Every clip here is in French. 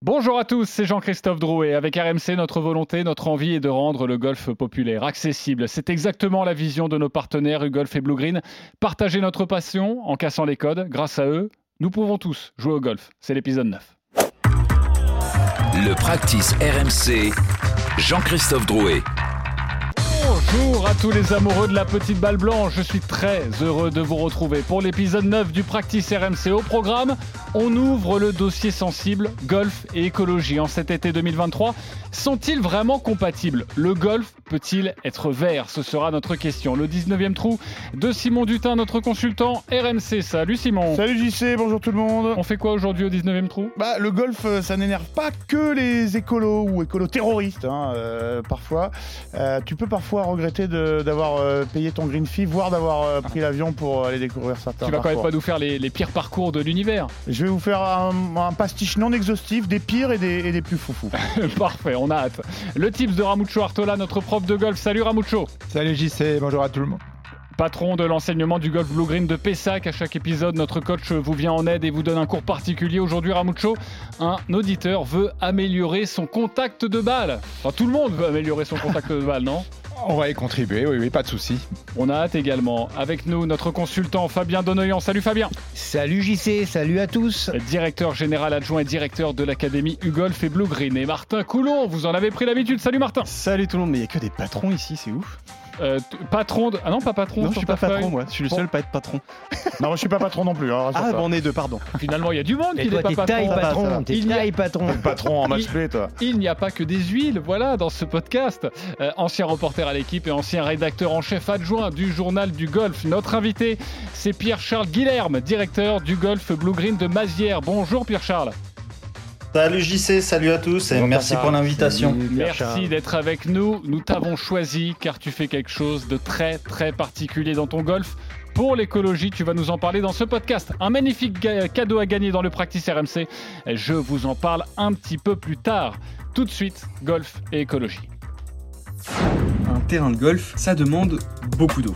Bonjour à tous, c'est Jean-Christophe Drouet. Avec RMC, notre volonté, notre envie est de rendre le golf populaire accessible. C'est exactement la vision de nos partenaires UGolf et Blue Green. Partager notre passion en cassant les codes. Grâce à eux, nous pouvons tous jouer au golf. C'est l'épisode 9. Le practice RMC, Jean-Christophe Drouet. Bonjour à tous les amoureux de la petite balle blanche, je suis très heureux de vous retrouver pour l'épisode 9 du Practice RMC. Au programme, on ouvre le dossier sensible golf et écologie en cet été 2023. Sont-ils vraiment compatibles? Le golf peut-il être vert? Ce sera notre question. Le 19e trou de Simon Dutin, notre consultant RMC. Salut Simon. Salut JC, bonjour tout le monde. On fait quoi aujourd'hui au 19e trou? Bah le golf, euh, ça n'énerve pas que les écolos ou écolos terroristes, hein, euh, parfois. Euh, tu peux parfois regretter d'avoir euh, payé ton green fee, voire d'avoir euh, pris l'avion pour aller découvrir certains Tu vas quand même pas nous faire les, les pires parcours de l'univers. Je vais vous faire un, un pastiche non exhaustif des pires et des, et des plus foufous. Parfait, on a hâte. Le tips de Ramucho Artola, notre prof de golf. Salut Ramucho. Salut JC, bonjour à tout le monde. Patron de l'enseignement du golf Blue Green de Pessac. À chaque épisode, notre coach vous vient en aide et vous donne un cours particulier. Aujourd'hui, Ramucho, un auditeur veut améliorer son contact de balle. Enfin, tout le monde veut améliorer son contact de balle, non? On va y contribuer, oui, oui, pas de souci. On a hâte également. Avec nous, notre consultant Fabien Donoyan. Salut Fabien. Salut JC, salut à tous. Directeur général adjoint et directeur de l'académie U-Golf et Blue Green. Et Martin Coulon, vous en avez pris l'habitude. Salut Martin. Salut tout le monde, mais il n'y a que des patrons ici, c'est ouf. Euh, patron de... Ah non, pas patron non, je suis pas patron, feuille. moi. Je suis le Bon. seul pas être patron. non, je suis pas patron non plus. Hein, Ah, bon, on est deux, pardon. Finalement, il y a du monde qui n'est pas t'es taille patron. Il y a- patron. Patron en match Il- play, toi. Il n'y a pas que des huiles, voilà, dans ce podcast. Euh, ancien reporter à l'équipe et ancien rédacteur en chef adjoint du journal du golf. Notre invité, c'est Pierre-Charles Guilherme, directeur du golf Blue Green de Mazières. Bonjour Pierre-Charles. Salut JC, salut à tous et merci pour l'invitation. Merci d'être avec nous. Nous t'avons choisi car tu fais quelque chose de très très particulier dans ton golf. Pour l'écologie, tu vas nous en parler dans ce podcast. Un magnifique cadeau à gagner dans le Practice RMC. Je vous en parle un petit peu plus tard. Tout de suite, golf et écologie. Un terrain de golf, ça demande beaucoup d'eau.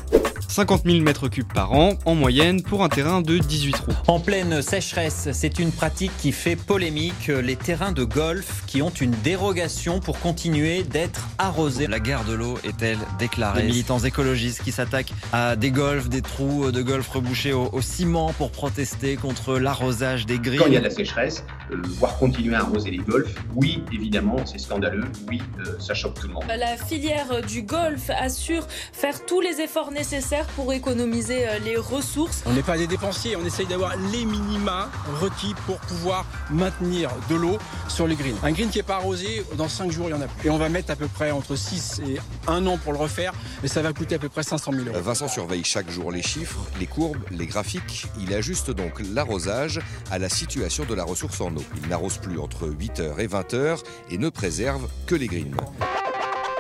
50 000 mètres cubes par an, en moyenne, pour un terrain de 18 trous. En pleine sécheresse, c'est une pratique qui fait polémique. Les terrains de golf qui ont une dérogation pour continuer d'être arrosés. La guerre de l'eau est-elle déclarée? Des militants écologistes qui s'attaquent à des golfs, des trous de golf rebouchés au, au ciment pour protester contre l'arrosage des grilles. Quand il y a de la sécheresse, euh, voir continuer à arroser les golfs, oui, évidemment, c'est scandaleux, oui, euh, ça choque tout le monde. La filière du golf assure faire tous les efforts nécessaires pour économiser euh, les ressources. On n'est pas des dépensiers, on essaye d'avoir les minima requis pour pouvoir maintenir de l'eau sur les greens. Un green qui n'est pas arrosé, dans 5 jours, il y en a plus. Et on va mettre à peu près entre 6 et 1 an pour le refaire, et ça va coûter à peu près 500 000 euros. Vincent surveille chaque jour les chiffres, les courbes, les graphiques. Il ajuste donc l'arrosage à la situation de la ressource en eau. Il n'arrose plus entre 8h et 20h et ne préserve que les greens.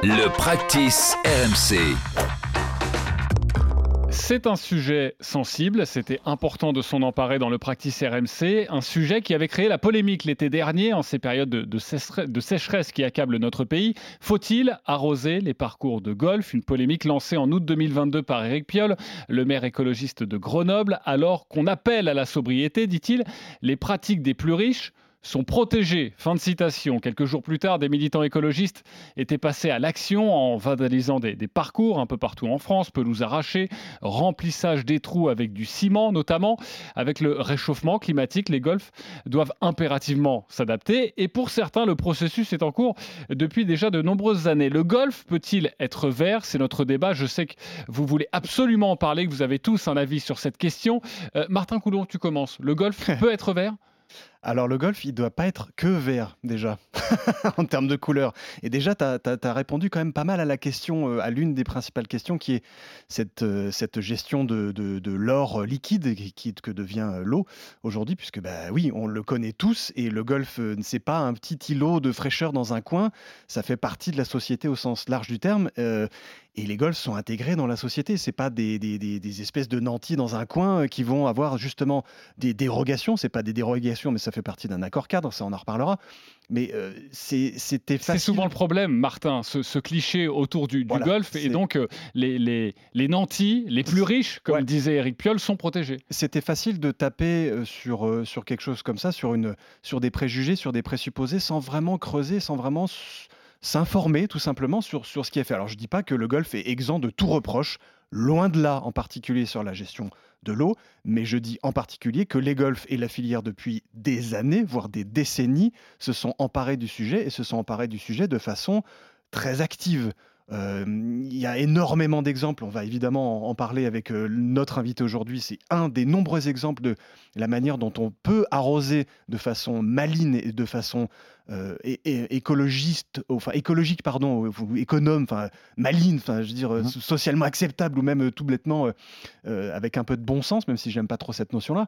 Le practice RMC. C'est un sujet sensible, c'était important de s'en emparer dans le Practice RMC, un sujet qui avait créé la polémique l'été dernier en ces périodes de, sécheresse qui accablent notre pays. Faut-il arroser les parcours de golf? Une polémique lancée en août 2022 par Éric Piolle, le maire écologiste de Grenoble, alors qu'on appelle à la sobriété, dit-il, les pratiques des plus riches sont protégés. Fin de citation. Quelques jours plus tard, des militants écologistes étaient passés à l'action en vandalisant des, des parcours un peu partout en France, pelouses arrachées, remplissage des trous avec du ciment notamment. Avec le réchauffement climatique, les golfs doivent impérativement s'adapter et pour certains, le processus est en cours depuis déjà de nombreuses années. Le golf peut-il être vert? C'est notre débat. Je sais que vous voulez absolument en parler, que vous avez tous un avis sur cette question. Euh, Martin Coulon, tu commences. Le golf peut être vert? Alors le golf, il doit pas être que vert déjà, en termes de couleur. Et déjà, tu as, répondu quand même pas mal à la question, euh, à l'une des principales questions, qui est cette, euh, cette gestion de, de, de l'or liquide qui, que devient euh, l'eau aujourd'hui, puisque bah oui, on le connaît tous, et le golf, c'est pas un petit îlot de fraîcheur dans un coin, ça fait partie de la société au sens large du terme. et les golfs sont intégrés dans la société. C'est pas des, des- des- des espèces de nantis dans un coin qui vont avoir justement des dérogations. C'est pas des dérogations, mais ça fait partie d'un accord cadre, ça on en reparlera. Mais euh, c'était facile. C'est souvent le problème, Martin, ce, cliché autour du, golf. Et donc, euh, les, les, les, nantis, les plus riches, comme disait Eric Piolle, sont protégés. C'était facile de taper euh, sur, sur quelque chose comme ça, sur, une, sur des préjugés, sur des présupposés, sans vraiment creuser, sans vraiment s'informer tout simplement sur, ce qui est fait. Alors je ne dis pas que le golf est exempt de tout reproche, loin de là, en particulier sur la gestion de l'eau, mais je dis en particulier que les golfs et la filière depuis des années, voire des décennies, se sont emparés du sujet et se sont emparés du sujet de façon très active. Il y a énormément d'exemples. On va évidemment en parler avec notre invité aujourd'hui. C'est un des nombreux exemples de la manière dont on peut arroser de façon maligne et de façon euh, écologiste, enfin écologique, pardon, ou économe, enfin maligne, enfin je veux dire mmh socialement acceptable ou même tout bêtement avec un peu de bon sens, même si j'aime pas trop cette notion-là.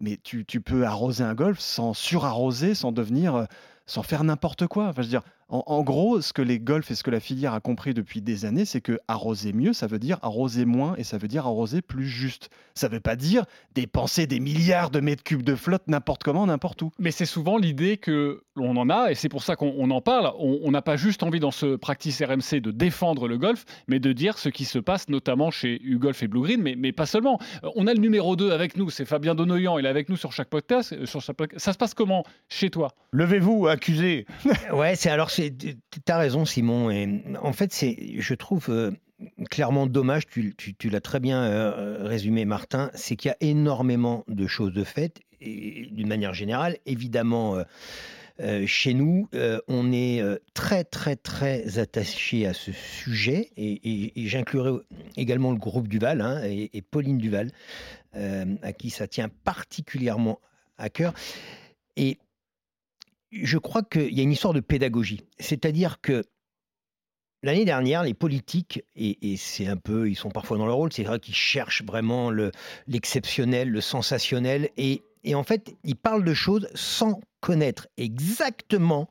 Mais tu, tu, peux arroser un golf sans surarroser, sans devenir, sans faire n'importe quoi. Enfin, je veux dire, en, gros, ce que les golfs et ce que la filière a compris depuis des années, c'est que arroser mieux, ça veut dire arroser moins et ça veut dire arroser plus juste. Ça ne veut pas dire dépenser des milliards de mètres cubes de flotte n'importe comment, n'importe où. Mais c'est souvent l'idée que l'on en a et c'est pour ça qu'on en parle. On n'a pas juste envie dans ce practice RMC de défendre le golf, mais de dire ce qui se passe notamment chez U-Golf et Blue Green, mais, mais, pas seulement. On a le numéro 2 avec nous, c'est Fabien Donoyan, il est avec nous sur chaque podcast. Euh, Ça se passe comment chez toi? Levez-vous, accusé. ouais, c'est alors c'est tu as raison, Simon. Et en fait, c'est, je trouve euh, clairement dommage, tu, l'as très bien euh, résumé, Martin, c'est qu'il y a énormément de choses de fait. Et d'une manière générale, évidemment. Euh, chez nous, on est très très très attaché à ce sujet et, j'inclurai également le groupe Duval hein, et, et, Pauline Duval, à qui ça tient particulièrement à cœur. Et je crois qu'il y a une histoire de pédagogie. C'est-à-dire que l'année dernière, les politiques, et, c'est un peu, ils sont parfois dans leur rôle, c'est vrai qu'ils cherchent vraiment l'exceptionnel, le, sensationnel, et, en fait, ils parlent de choses sans connaître exactement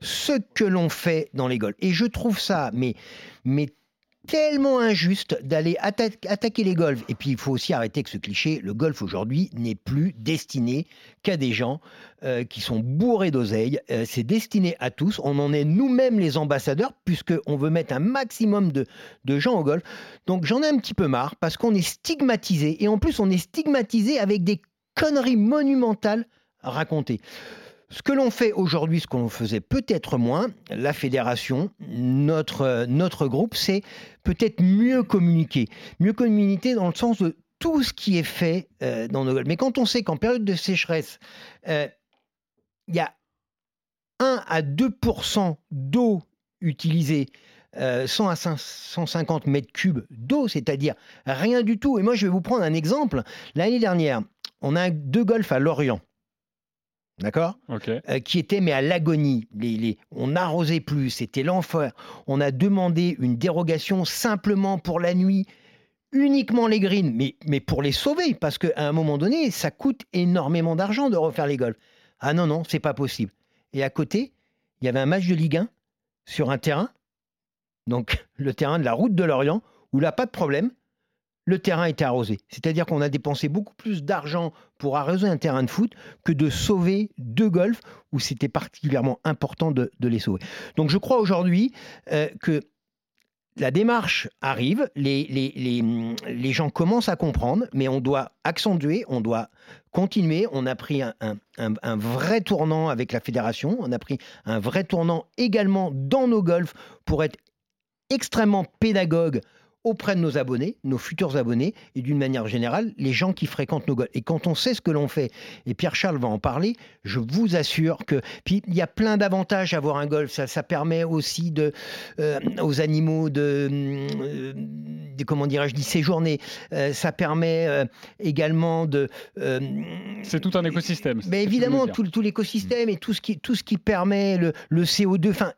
ce que l'on fait dans golfs. Et je trouve ça, mais, mais tellement injuste d'aller attaquer les golfs. Et puis il faut aussi arrêter que ce cliché, le golf aujourd'hui n'est plus destiné qu'à des gens euh, qui sont bourrés d'oseille. Euh, c'est destiné à tous. On en est nous-mêmes les ambassadeurs puisqu'on veut mettre un maximum de, de gens au golf. Donc j'en ai un petit peu marre parce qu'on est stigmatisé. Et en plus on est stigmatisé avec des conneries monumentales racontées. Ce que l'on fait aujourd'hui, ce qu'on faisait peut-être moins, la fédération, notre, notre groupe, c'est peut-être mieux communiquer. Mieux communiquer dans le sens de tout ce qui est fait euh, dans nos golfs. Mais quand on sait qu'en période de sécheresse, euh, il y a 1 à 2% d'eau utilisée 100 euh, à 150 mètres cubes d'eau, c'est-à-dire rien du tout. Et moi, je vais vous prendre un exemple. L'année dernière, on a deux golfs à Lorient d'accord? Euh, Qui était mais à l'agonie. on n'arrosait plus, c'était l'enfer. On a demandé une dérogation simplement pour la nuit, uniquement les greens, mais, mais pour les sauver, parce qu'à un moment donné, ça coûte énormément d'argent de refaire les golfs. Ah non, non, c'est pas possible. Et à côté, il y avait un match de Ligue 1 sur un terrain, donc le terrain de la route de Lorient, où là, pas de problème, le terrain était arrosé. C'est-à-dire qu'on a dépensé beaucoup plus d'argent pour arroser un terrain de foot que de sauver deux golfs où c'était particulièrement important de, les sauver. Donc je crois aujourd'hui euh, que la démarche arrive, les, gens commencent à comprendre, mais on doit accentuer, on doit continuer. On a pris un, un, vrai tournant avec la fédération, on a pris un vrai tournant également dans nos golfs pour être extrêmement pédagogue auprès de nos abonnés, nos futurs abonnés, et d'une manière générale, les gens qui fréquentent nos golfs. Et quand on sait ce que l'on fait, et Pierre-Charles va en parler, je vous assure que... Puis il y a plein d'avantages à avoir un golf. Ça, ça permet aussi de, euh, aux animaux de, euh, de comment dirais-je, d'y séjourner. Euh, ça permet également de... C'est tout un écosystème. Mais évidemment, tout, tout l'écosystème et tout ce qui, tout ce qui permet le, le CO2. Enfin,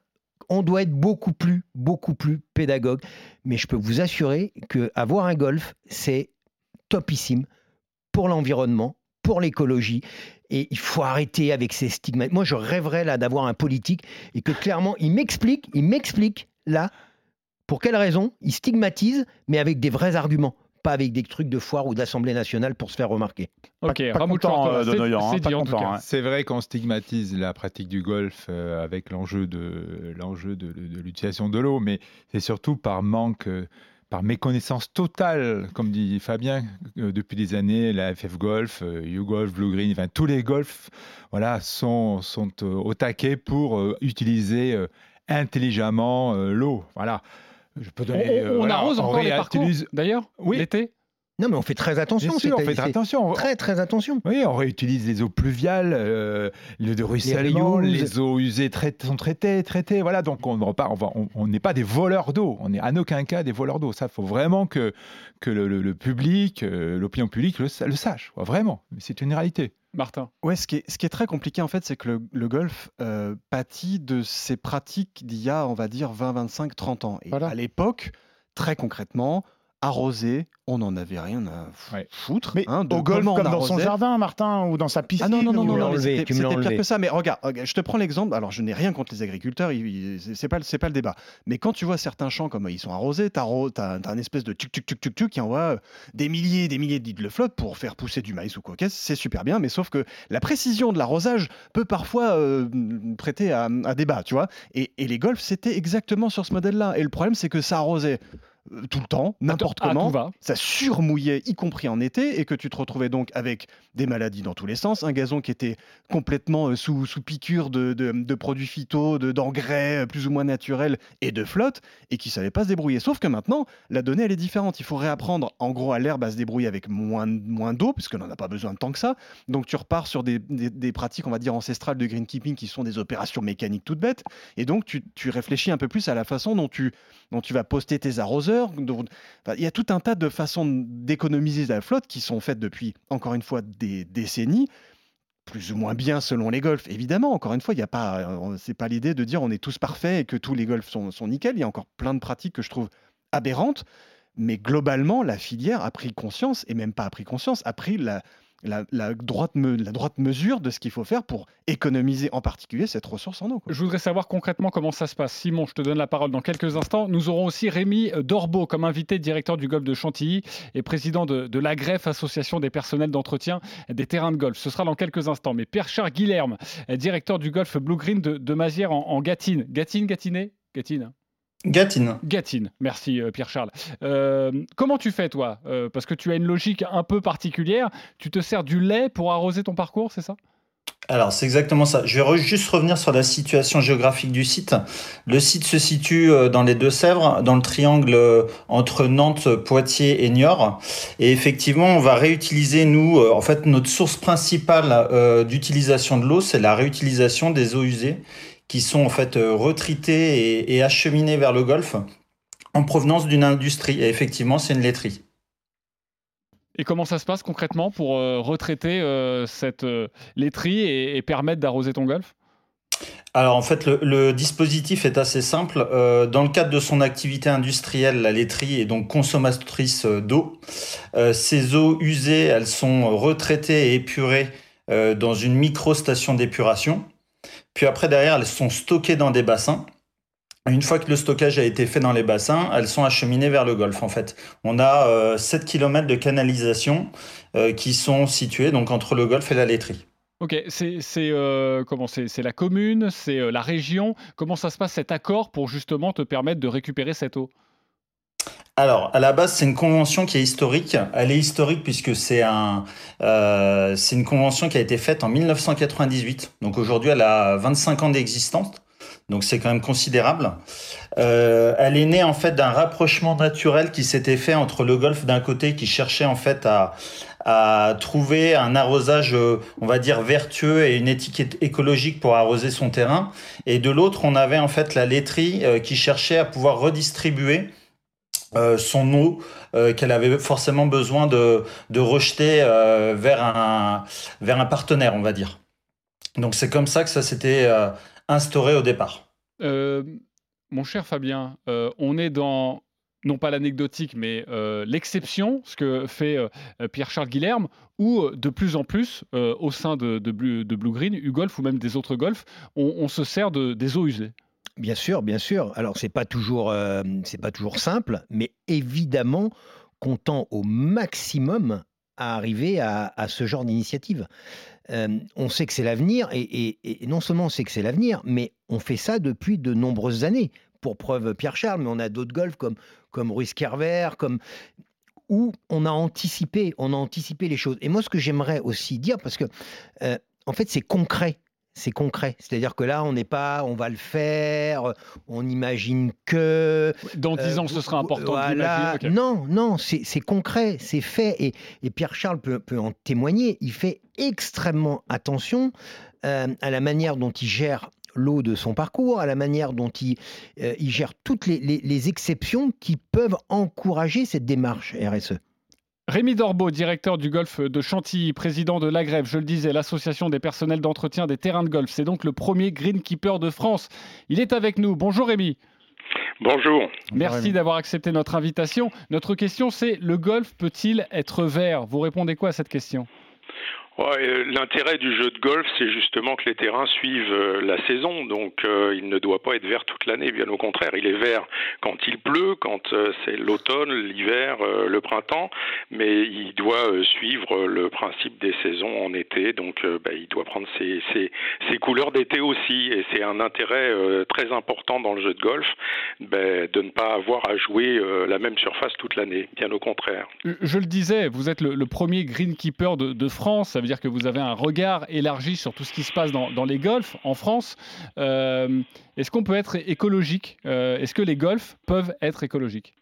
on doit être beaucoup plus, beaucoup plus pédagogue. Mais je peux vous assurer que avoir un golf, c'est topissime pour l'environnement, pour l'écologie. Et il faut arrêter avec ces stigmates. Moi, je rêverais là d'avoir un politique et que clairement, il m'explique, il m'explique là pour quelle raison il stigmatise, mais avec des vrais arguments pas avec des trucs de foire ou d'Assemblée nationale pour se faire remarquer. Ok, Chortola, euh, c'est- hein, hein. C'est vrai qu'on stigmatise la pratique du golf euh, avec l'enjeu de l'enjeu de, de- de l'utilisation de l'eau, mais c'est surtout par manque, euh, par méconnaissance totale, comme dit Fabien, euh, depuis des années, la FF Golf, euh, YouGolf, Blue Green, enfin tous les golfs, voilà, sont sont euh, au taquet pour euh, utiliser euh, intelligemment euh, l'eau, voilà. Je peux On, donner. on- euh, on voilà, arrose encore les parcours, d'ailleurs, Oui. l'été Non, mais on fait très attention. Bien sûr, on fait c'est- attention. Très, très attention. Oui, on réutilise les eaux pluviales, euh, le de ruissellement, reuse. les, eaux usées traitées- sont traitées, traitées. Voilà, donc on ne pas, on va- on- on n'est pas des voleurs d'eau. On n'est en aucun cas des voleurs d'eau. Ça, faut vraiment que que le, le- le public, euh, l'opinion publique le, sa- le sache. quoi, vraiment, c'est une réalité. Martin. Ouais, ce qui est, ce qui est très compliqué en fait, c'est que le, le golf euh, pâtit de ces pratiques d'il y a, on va dire, 20, 25, 30 ans. Et à l'époque, très concrètement, arroser, on n'en avait rien à foutre. Mais hein, de au golf, comme dans son jardin, Martin, ou dans sa piscine. Ah non, non, non, non, non, c'était pire que ça. Mais regarde, regarde, je te prends l'exemple. Alors, je n'ai rien contre les agriculteurs, c'est pas, pas le débat. Mais quand tu vois certains champs comme ils sont arrosés, t'as as un espèce de tuc tuc tuc tuc tuc qui envoie euh, des milliers et des milliers de litres de flotte pour faire pousser du maïs ou quoi qu'est-ce, c'est super bien. Mais sauf que la précision de l'arrosage peut parfois euh, prêter à, à débat, tu vois. Et, et les golfs, c'était exactement sur ce modèle-là. Et le problème, c'est que ça arrosait tout le temps, n'importe comment. Ça surmouillait, y compris en été, et que tu te retrouvais donc avec des maladies dans tous les sens, un gazon qui était complètement euh, sous, sous piqûre de, de- de produits phyto, de- d'engrais euh, plus ou moins naturels et de flotte, et qui savait pas se débrouiller. Sauf que maintenant, la donnée, elle est différente. Il faut réapprendre, en gros, à l'herbe à se débrouiller avec moins, moins d'eau, puisqu'on n'en a pas besoin de tant que ça. Donc tu repars sur des, des- des pratiques, on va dire, ancestrales de greenkeeping, qui sont des opérations mécaniques toutes bêtes. Et donc tu, tu réfléchis un peu plus à la façon dont tu, dont tu vas poster tes arroseurs. Il y a tout un tas de façons d'économiser la flotte qui sont faites depuis, encore une fois, des décennies plus ou moins bien selon les golfs. Évidemment, encore une fois, il n'y a pas, euh, c'est pas l'idée de dire on est tous parfaits et que tous les golfs sont, sont nickel. Il y a encore plein de pratiques que je trouve aberrantes, mais globalement, la filière a pris conscience et même pas a pris conscience, a pris la, la, la droite, me- la droite mesure de ce qu'il faut faire pour économiser en particulier cette ressource en eau. Je voudrais savoir concrètement comment ça se passe. Simon, je te donne la parole dans quelques instants. Nous aurons aussi Rémi Dorbeau comme invité, directeur du golf de Chantilly et président de, de l'AGREF, Association des personnels d'entretien des terrains de golf. Ce sera dans quelques instants. Mais Pierre-Charles Guilherme, directeur du golf Blue Green de, de Mazières en, en Gâtine. Gâtine, Gâtinais Gâtine Gatine. Gatine, merci euh, Pierre-Charles. Euh, comment tu fais toi Euh, Parce que tu as une logique un peu particulière. Tu te sers du lait pour arroser ton parcours, c'est ça? Alors, c'est exactement ça. Je vais re- juste revenir sur la situation géographique du site. Le site se situe dans les Deux-Sèvres, dans le triangle entre Nantes, Poitiers et Niort. Et effectivement, on va réutiliser, nous, en fait, notre source principale d'utilisation de l'eau, c'est la réutilisation des eaux usées qui sont en fait euh, retritées et, et acheminées vers le golfe en provenance d'une industrie. Et effectivement, c'est une laiterie. Et comment ça se passe concrètement pour euh, retraiter euh, cette euh, laiterie et, et permettre d'arroser ton golf Alors en fait, le, le dispositif est assez simple. Euh, dans le cadre de son activité industrielle, la laiterie est donc consommatrice d'eau. Euh, ces eaux usées, elles sont retraitées et épurées euh, dans une micro-station d'épuration. Puis après, derrière, elles sont stockées dans des bassins. Une fois que le stockage a été fait dans les bassins, elles sont acheminées vers le golfe en fait. On a euh, 7 km de canalisation euh, qui sont situés donc entre le golfe et la laiterie. Ok, c'est euh, la commune, c'est euh, la région. Comment ça se passe cet accord pour justement te permettre de récupérer cette eau? Alors, à la base, c'est une convention qui est historique. Elle est historique puisque c'est un, euh, une convention qui a été faite en 1998. Donc aujourd'hui, elle a 25 ans d'existence. Donc c'est quand même considérable. Euh, elle est née en fait d'un rapprochement naturel qui s'était fait entre le golfe d'un côté qui cherchait en fait à, à trouver un arrosage, on va dire vertueux et une étiquette écologique pour arroser son terrain, et de l'autre on avait en fait la laiterie euh, qui cherchait à pouvoir redistribuer euh, son eau euh, qu'elle avait forcément besoin de, de rejeter euh, vers, un, vers un partenaire, on va dire. Donc c'est comme ça que ça s'était instauré au départ. Mon cher Fabien, on est dans non pas l'anecdotique, mais l'exception, ce que fait Pierre-Charles Guilherme, où de plus en plus, au sein de, de Blue Green, U-Golf ou même des autres golfs, on, on se sert de, des eaux usées. Bien sûr, bien sûr. Alors c'est pas euh, pas toujours simple, mais évidemment qu'on au maximum à arriver à, ce genre d'initiative. Euh, on sait que c'est l'avenir, et, non seulement on sait que c'est l'avenir, mais on fait ça depuis de nombreuses années. Pour preuve Pierre Charles, mais on a d'autres golfs comme, comme Ruiz Kerver, comme où on a anticipé, on a anticipé les choses. Et moi, ce que j'aimerais aussi dire, parce que euh, en fait, c'est concret c'est concret. C'est-à-dire que là, on n'est pas, on va le faire, on imagine que. Dans dix ans, ce sera important voilà. Non, non, c'est concret, c'est fait. Et, Pierre-Charles peut, en témoigner. Il fait extrêmement attention euh, à la manière dont il gère l'eau de son parcours, à la manière dont il, euh, gère toutes les exceptions qui peuvent encourager cette démarche RSE. Rémi Dorbeau, directeur du golf de Chantilly, président de l'Agrève, je le disais, l'association des personnels d'entretien des terrains de golf. C'est donc le premier greenkeeper de France. Il est avec nous. Bonjour Rémi. Bonjour. Merci d'avoir accepté notre invitation. Notre question, c'est le golf peut-il être vert? Vous répondez quoi à cette question? L'intérêt du jeu de golf, c'est justement que les terrains suivent euh, la saison, donc euh, il ne doit pas être vert toute l'année, bien au contraire, il est vert quand il pleut, quand euh, c'est l'automne, l'hiver, le printemps, mais il doit suivre le principe des saisons en été, donc bah, il doit prendre ses, ses, couleurs d'été aussi, et c'est un intérêt très important dans le jeu de golf bah, de ne pas avoir à jouer la même surface toute l'année, bien au contraire. Je le disais, vous êtes le, premier greenkeeper de, de France, ça veut dire que vous avez un regard élargi sur tout ce qui se passe dans, les golfs en France. Euh, est-ce qu'on peut être écologique? Euh, Est-ce que les golfs peuvent être écologiques?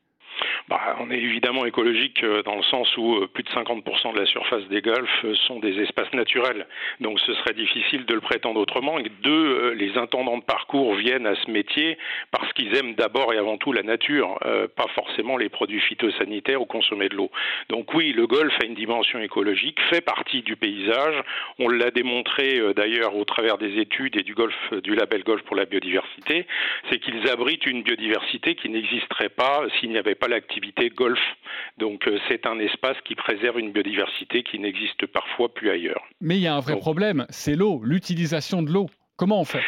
Bah, on est évidemment écologique euh, dans le sens où euh, plus de 50% de la surface des golfs euh, sont des espaces naturels. Donc ce serait difficile de le prétendre autrement. Deux, les intendants de parcours viennent à ce métier parce qu'ils aiment d'abord et avant tout la nature, pas forcément les produits phytosanitaires ou consommer de l'eau. Donc oui, le golf a une dimension écologique, fait partie du paysage. On l'a démontré d'ailleurs au travers des études et du golf, du label golf pour la biodiversité, c'est qu'ils abritent une biodiversité qui n'existerait pas s'il n'y avait pas l'activité golf. Donc euh, c'est un espace qui préserve une biodiversité qui n'existe parfois plus ailleurs. Mais il y a un vrai problème, c'est l'eau, l'utilisation de l'eau. Comment on fait?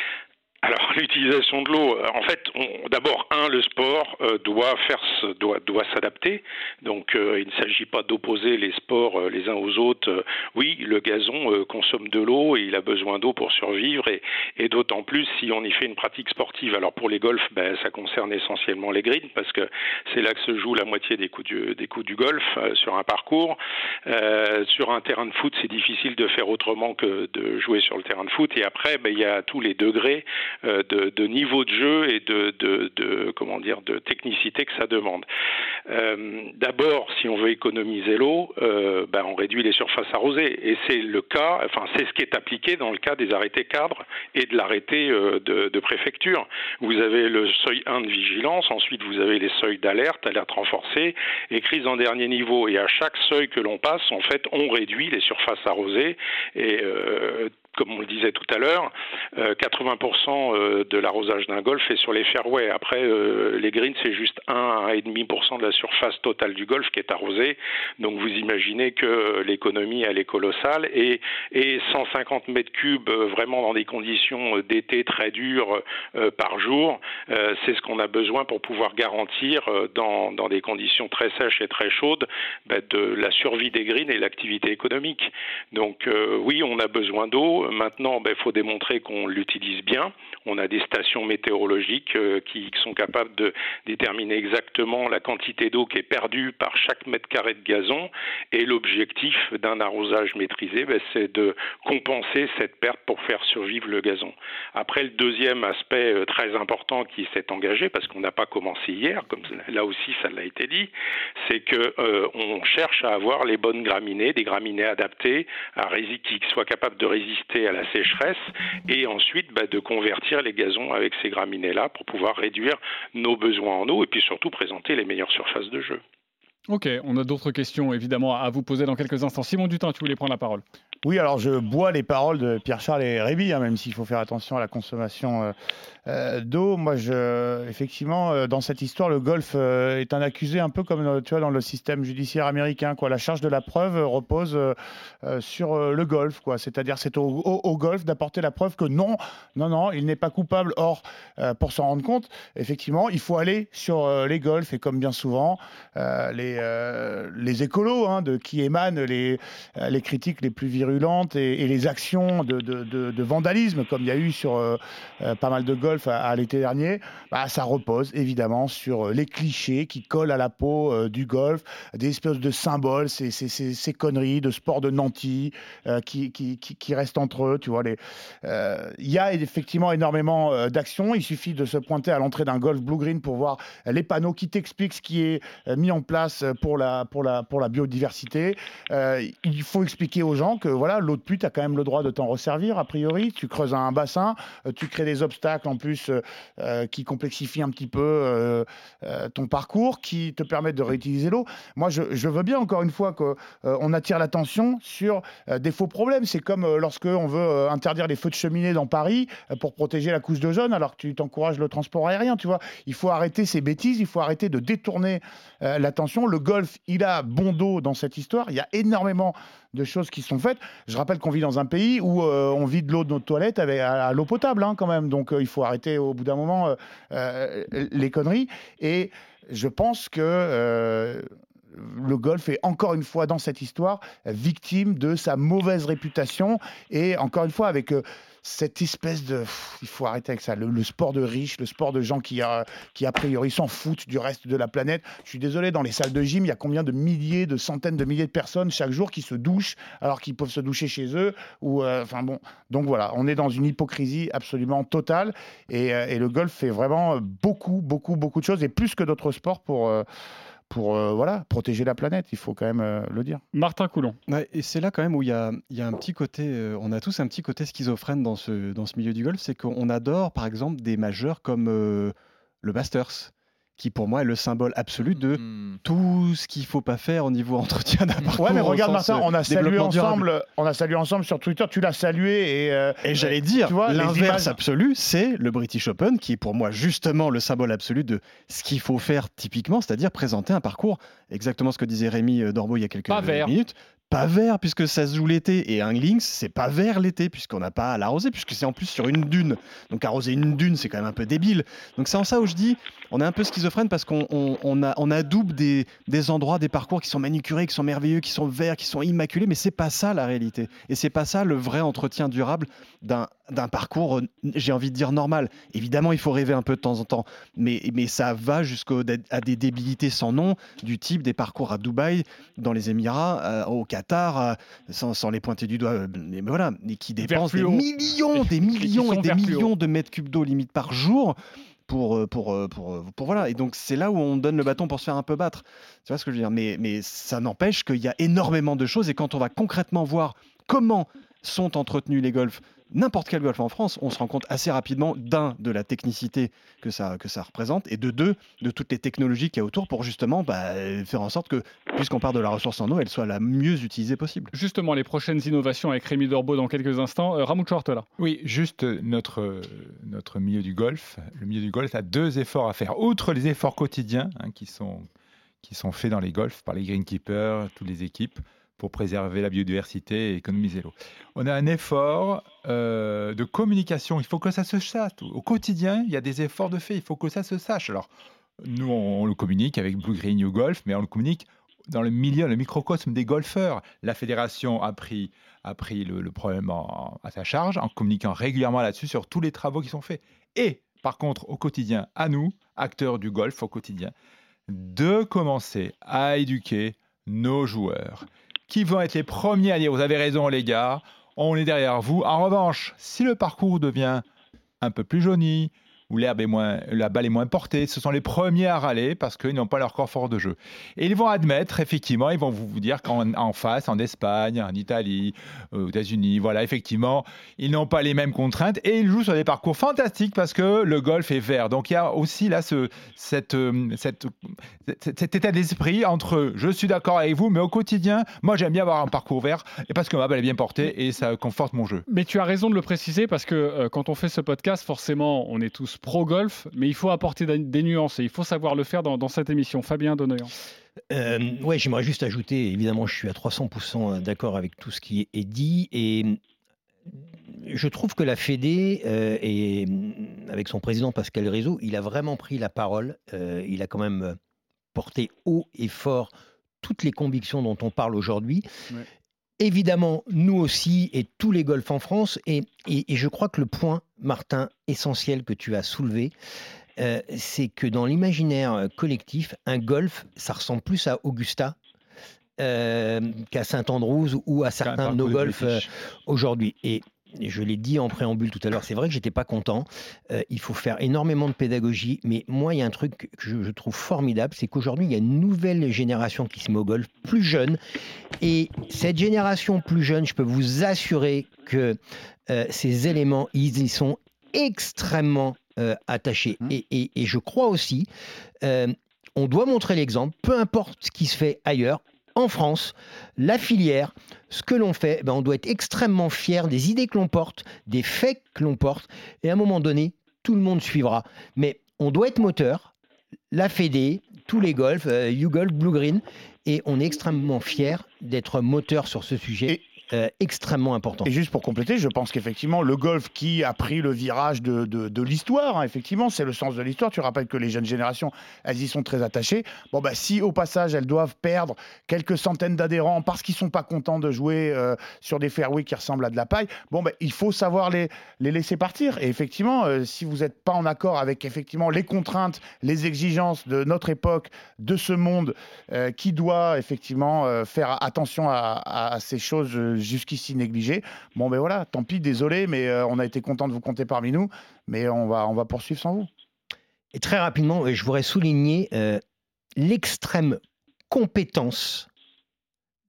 Alors l'utilisation de l'eau, euh, en fait, d'abord un, le sport euh, doit faire, doit, doit s'adapter. Donc euh, il ne s'agit pas d'opposer les sports les uns aux autres. oui, le gazon consomme de l'eau et il a besoin d'eau pour survivre et, et d'autant plus si on y fait une pratique sportive. Alors pour les golfs, ben, ça concerne essentiellement les greens parce que c'est là que se joue la moitié des coups du, des coups du golf sur un parcours. sur un terrain de foot, c'est difficile de faire autrement que de jouer sur le terrain de foot. Et après, ben, il y a tous les degrés euh, de, niveau de jeu et de, comment dire de technicité que ça demande. Euh, d'abord, si on veut économiser l'eau, euh, ben, on réduit les surfaces arrosées et c'est le cas, enfin c'est ce qui est appliqué dans le cas des arrêtés cadres et de l'arrêté de, préfecture. Vous avez le seuil 1 de vigilance, ensuite vous avez les seuils d'alerte, alerte renforcée et crise en dernier niveau. Et à chaque seuil que l'on passe, en fait, on réduit les surfaces arrosées et comme on le disait tout à l'heure, 80% euh, euh, de l'arrosage d'un golf est sur les fairways. Après, euh, les greens, c'est juste 1 à 1,5% de la surface totale du golf qui est arrosée. Donc vous imaginez que l'économie, elle est colossale. Et, et 150 mètres cubes vraiment dans des conditions d'été très dures par jour, c'est ce qu'on a besoin pour pouvoir garantir dans, dans des conditions très sèches et très chaudes ben, de la survie des greens et l'activité économique. Donc oui, on a besoin d'eau Maintenant, il ben, faut démontrer qu'on l'utilise bien. On a des stations météorologiques euh, qui sont capables de déterminer exactement la quantité d'eau qui est perdue par chaque mètre carré de gazon. Et l'objectif d'un arrosage maîtrisé, ben, c'est de compenser cette perte pour faire survivre le gazon. Après, le deuxième aspect euh, très important qui s'est engagé, parce qu'on n'a pas commencé hier, comme là aussi ça l'a été dit, c'est qu'on euh, cherche à avoir les bonnes graminées, des graminées adaptées à qui soient capables de résister à la sécheresse et ensuite bah, de convertir les gazons avec ces graminées-là pour pouvoir réduire nos besoins en eau et puis surtout présenter les meilleures surfaces de jeu. Ok, on a d'autres questions évidemment à vous poser dans quelques instants. Simon Dutin, tu voulais prendre la parole Oui, alors je bois les paroles de Pierre-Charles et Réby, hein, même s'il faut faire attention à la consommation euh, euh, d'eau. Moi, effectivement, euh, dans cette histoire, le golf est un accusé un peu comme tu vois, dans le système judiciaire américain. La charge de la preuve repose sur le golf. C'est-à-dire c'est au, golf d'apporter la preuve que non, non, non, il n'est pas coupable. Or, pour s'en rendre compte, effectivement, il faut aller sur les golfs et comme bien souvent, les, les écolos hein, de qui émanent les, les critiques les plus virulentes et, les actions de, vandalisme comme il y a eu sur euh, euh, pas mal de golf à, l'été dernier, bah, ça repose évidemment sur euh, les clichés qui collent à la peau du golf, des espèces de symboles, ces, ces- ces- conneries de sport de nantis qui, qui, qui- qui restent entre eux. Tu vois, les, il y a effectivement énormément d'actions. Il suffit de se pointer à l'entrée d'un golf blue green pour voir les panneaux qui t'expliquent ce qui est mis en place pour la, pour la, pour la biodiversité. Il faut expliquer aux gens que voilà, l'eau de pluie, tu as quand même le droit de t'en resservir, a priori. Tu creuses un bassin, euh, tu crées des obstacles en plus euh, euh, qui complexifient un petit peu ton parcours, qui te permettent de réutiliser l'eau. Moi, je, veux bien, encore une fois, qu'on on attire l'attention sur des faux problèmes. C'est comme lorsque on veut interdire les feux de cheminée dans Paris pour protéger la couche d'ozone, alors que tu t'encourages le transport aérien, tu vois. Il faut arrêter ces bêtises, il faut arrêter de détourner l'attention. Le golf, il a bon dos dans cette histoire. Il y a énormément de choses qui sont faites. Je rappelle qu'on vit dans un pays où euh, on vide l'eau de notre toilette avec à, l'eau potable, hein, quand même. Donc euh, il faut arrêter au bout d'un moment euh, euh, les conneries. Et je pense que le golf est encore une fois dans cette histoire victime de sa mauvaise réputation et encore une fois avec cette espèce de il faut arrêter avec ça le, sport de riches le sport de gens qui a, qui a priori s'en foutent du reste de la planète. Je suis désolé dans les salles de gym il y a combien de milliers de centaines de milliers de personnes chaque jour qui se douchent alors qu'ils peuvent se doucher chez eux ou euh, bon. Donc voilà on est dans une hypocrisie absolument totale et, euh, et le golf fait vraiment beaucoup beaucoup beaucoup de choses et plus que d'autres sports pour euh, pour euh, voilà, protéger la planète, il faut quand même euh, le dire. Martin Coulon. Ouais, et c'est là quand même où il y a, il y a un petit côté, euh, on a tous un petit côté schizophrène dans ce, dans ce milieu du golf, c'est qu'on adore par exemple des majeurs comme euh, le Masters, qui pour moi est le symbole absolu de tout ce qu'il faut pas faire au niveau entretien d'un parcours. Ouais, mais regarde Martin, euh, on a salué développement durable. ensemble, on a salué ensemble sur Twitter, tu l'as salué et euh, Et j'allais euh, dire, tu vois, les l'inverse images- absolu, c'est le British Open, qui est pour moi justement le symbole absolu de ce qu'il faut faire typiquement, c'est-à-dire présenter un parcours, exactement ce que disait Rémi euh, Dorbeau il y a quelques Pas minutes. Pas vert, puisque ça se joue l'été, et un links, c'est pas vert l'été, puisqu'on n'a pas à l'arroser, puisque c'est en plus sur une dune. Donc arroser une dune, c'est quand même un peu débile. Donc c'est en ça où je dis, on est un peu schizophrène parce qu'on on, a, on adoube des, des endroits, des parcours qui sont manucurés, qui sont merveilleux, qui sont verts, qui sont immaculés, mais c'est pas ça la réalité. Et c'est pas ça le vrai entretien durable d'un d'un parcours, euh, j'ai envie de dire normal. Évidemment, il faut rêver un peu de temps en temps, mais, mais ça va jusqu'à des débilités sans nom, du type des parcours à Dubaï, dans les Émirats, euh, au Qatar, euh, sans, sans les pointer du doigt, mais voilà, et qui dépensent des millions, des millions et, des millions de mètres cubes d'eau limite par jour. Pour, pour, pour, pour, voilà. Et donc, c'est là où on donne le bâton pour se faire un peu battre. Tu vois ce que je veux dire? Mais, mais ça n'empêche qu'il y a énormément de choses. Et quand on va concrètement voir comment sont entretenus les golfs, n'importe quel golf en France, on se rend compte assez rapidement, d'un, de la technicité que ça, que ça représente, et de deux, de toutes les technologies qu'il y a autour pour justement bah, faire en sorte que, puisqu'on part de la ressource en eau, elle soit la mieux utilisée possible. Justement, les prochaines innovations avec Rémi Dorbeau dans quelques instants. Euh, Ramoud Chortola. Oui, juste euh, notre, euh, notre milieu du golf. Le milieu du golf a deux efforts à faire. Outre les efforts quotidiens hein, qui, sont, qui sont faits dans les golfs par les greenkeepers, toutes les équipes, pour préserver la biodiversité et économiser l'eau. On a un effort euh, de communication. Il faut que ça se sache. Au quotidien, il y a des efforts de fait. Il faut que ça se sache. Alors, nous, on, le communique avec Blue Green New Golf, mais on le communique dans le milieu, le microcosme des golfeurs. La fédération a pris, a pris le, problème à sa charge en communiquant régulièrement là-dessus sur tous les travaux qui sont faits. Et par contre, au quotidien, à nous, acteurs du golf au quotidien, de commencer à éduquer nos joueurs qui vont être les premiers à dire vous avez raison les gars, on est derrière vous. En revanche, si le parcours devient un peu plus jauni où l'herbe est moins, la balle est moins portée. Ce sont les premiers à râler parce qu'ils n'ont pas leur corps fort de jeu. Et ils vont admettre, effectivement, ils vont vous dire qu'en en face, en Espagne, en Italie, aux États-Unis, voilà, effectivement, ils n'ont pas les mêmes contraintes et ils jouent sur des parcours fantastiques parce que le golf est vert. Donc il y a aussi là ce, cette, euh, cette, cet état d'esprit entre je suis d'accord avec vous, mais au quotidien, moi j'aime bien avoir un parcours vert et parce que ma balle est bien portée et ça conforte mon jeu. Mais tu as raison de le préciser parce que euh, quand on fait ce podcast, forcément, on est tous pro-golf, mais il faut apporter des nuances et il faut savoir le faire dans, dans cette émission. Fabien Donoyan. Euh, ouais, j'aimerais juste ajouter, évidemment, je suis à 300% d'accord avec tout ce qui est dit et je trouve que la Fédé, euh, et avec son président Pascal Réseau, il a vraiment pris la parole. Euh, il a quand même porté haut et fort toutes les convictions dont on parle aujourd'hui. Évidemment, nous aussi et tous les golfs en France. Et, je crois que le point, Martin, essentiel que tu as soulevé, euh, c'est que dans l'imaginaire collectif, un golf, ça ressemble plus à Augusta qu'à Saint-Andrews ou à certains de nos golfs aujourd'hui. Et je l'ai dit en préambule tout à l'heure, c'est vrai que j'étais pas content. Euh, il faut faire énormément de pédagogie, mais moi, il y a un truc que je, trouve formidable, c'est qu'aujourd'hui, il y a une nouvelle génération qui se met au golf, plus jeune. Et cette génération plus jeune, je peux vous assurer que euh, ces éléments, ils y sont extrêmement euh, attachés. Mmh. Et, et, je crois aussi, on doit montrer l'exemple, peu importe ce qui se fait ailleurs en France, la filière, ce que l'on fait, ben on doit être extrêmement fier des idées que l'on porte, des faits que l'on porte, et à un moment donné, tout le monde suivra. Mais on doit être moteur, la Fédé, tous les golfs, euh, YouGolf, Blue Green, et on est extrêmement fier d'être moteur sur ce sujet. Euh, extrêmement important. Et juste pour compléter, je pense qu'effectivement, le golf qui a pris le virage de, de, l'histoire, hein, effectivement, c'est le sens de l'histoire. Tu rappelles que les jeunes générations, elles y sont très attachées. Bon, bah, si au passage, elles doivent perdre quelques centaines d'adhérents parce qu'ils sont pas contents de jouer euh, sur des fairways qui ressemblent à de la paille, bon, bah, il faut savoir les, les laisser partir. Et effectivement, euh, si vous n'êtes pas en accord avec effectivement les contraintes, les exigences de notre époque, de ce monde qui doit effectivement faire attention à ces choses jusqu'ici négligé. Bon, ben voilà, tant pis, désolé, mais euh, on a été content de vous compter parmi nous, mais on va, on va poursuivre sans vous. Et très rapidement, je voudrais souligner euh, l'extrême compétence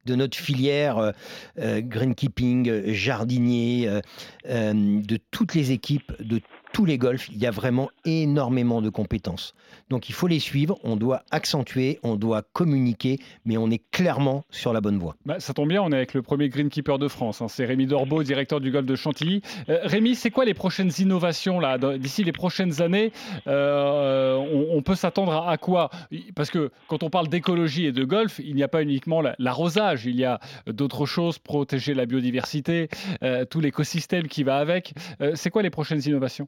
de notre filière euh, greenkeeping, jardinier, de toutes les équipes, de tous les golfs, il y a vraiment énormément de compétences. Donc il faut les suivre, on doit accentuer, on doit communiquer, mais on est clairement sur la bonne voie. Bah, ça tombe bien, on est avec le premier greenkeeper de France. Hein. C'est Rémi Dorbeau, directeur du golf de Chantilly. Euh, Rémi, c'est quoi les prochaines innovations là D'ici les prochaines années, euh, on, peut s'attendre à, quoi? Parce que quand on parle d'écologie et de golf, il n'y a pas uniquement l'arrosage, il y a d'autres choses, protéger la biodiversité, euh, tout l'écosystème qui va avec. c'est quoi les prochaines innovations?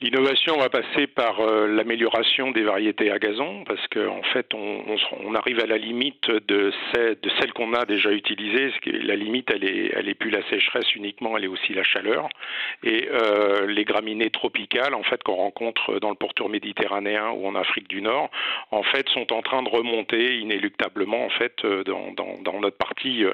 L'innovation va passer par euh, l'amélioration des variétés à gazon, parce qu'en en fait, on, arrive à la limite de, celles, de celles qu'on a déjà utilisées. La limite, elle est, elle est plus la sécheresse uniquement, elle est aussi la chaleur. Et euh, les graminées tropicales, en fait, qu'on rencontre dans le pourtour méditerranéen ou en Afrique du Nord, en fait, sont en train de remonter inéluctablement, en fait, euh, dans notre partie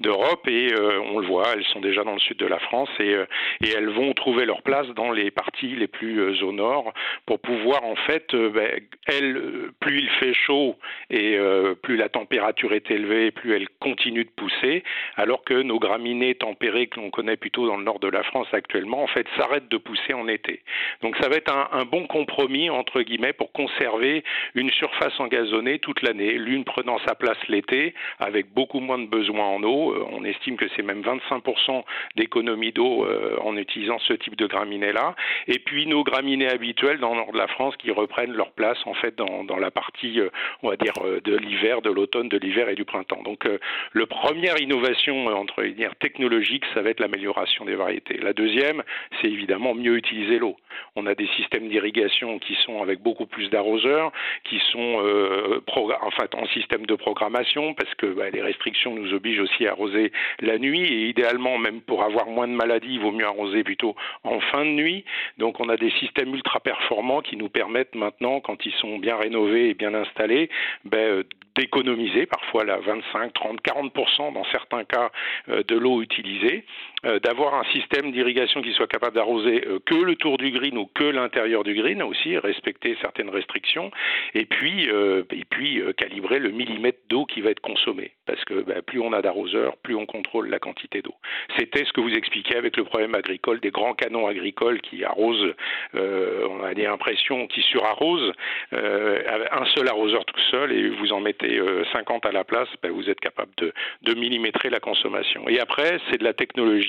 d'Europe. Et on le voit, elles sont déjà dans le sud de la France et, et elles vont trouver leur place dans les parties les plus euh, au nord pour pouvoir en fait, euh, ben, elle, euh, plus il fait chaud et plus la température est élevée, plus elle continue de pousser, alors que nos graminées tempérées que l'on connaît plutôt dans le nord de la France actuellement, en fait, s'arrêtent de pousser en été. Donc ça va être un, un bon compromis entre guillemets pour conserver une surface engazonnée toute l'année, l'une prenant sa place l'été avec beaucoup moins de besoins en eau. On estime que c'est même 25% d'économie d'eau en utilisant ce type de graminées là. Et puis nos graminées habituelles dans le nord de la France qui reprennent leur place en fait dans, dans la partie, euh, on va dire, euh, de l'hiver, de l'automne, de l'hiver et du printemps. Donc, euh, le première innovation entre dire technologique, ça va être l'amélioration des variétés. La deuxième, c'est évidemment mieux utiliser l'eau. On a des systèmes d'irrigation qui sont avec beaucoup plus d'arroseurs, qui sont euh, en fait en système de programmation parce que bah, les restrictions nous obligent aussi à arroser la nuit et idéalement même pour avoir moins de maladies, il vaut mieux arroser plutôt en fin de nuit. Donc on a des systèmes ultra performants qui nous permettent maintenant, quand ils sont bien rénovés et bien installés, ben, d'économiser parfois la 25, 30, 40% dans certains cas euh, de l'eau utilisée, euh, d'avoir un système d'irrigation qui soit capable d'arroser euh, que le tour du green ou que l'intérieur du green aussi, respecter certaines restrictions, et puis, et puis calibrer le millimètre d'eau qui va être consommé. Parce que ben, plus on a d'arroseurs, plus on contrôle la quantité d'eau. C'était ce que vous expliquiez avec le problème agricole des grands canons agricoles qui arrosent, on a des impressions, qui surarrosent, un seul arroseur tout seul, et vous en mettez 50 euh, à la place, ben, vous êtes capable de, de millimétrer la consommation. Et après, c'est de la technologie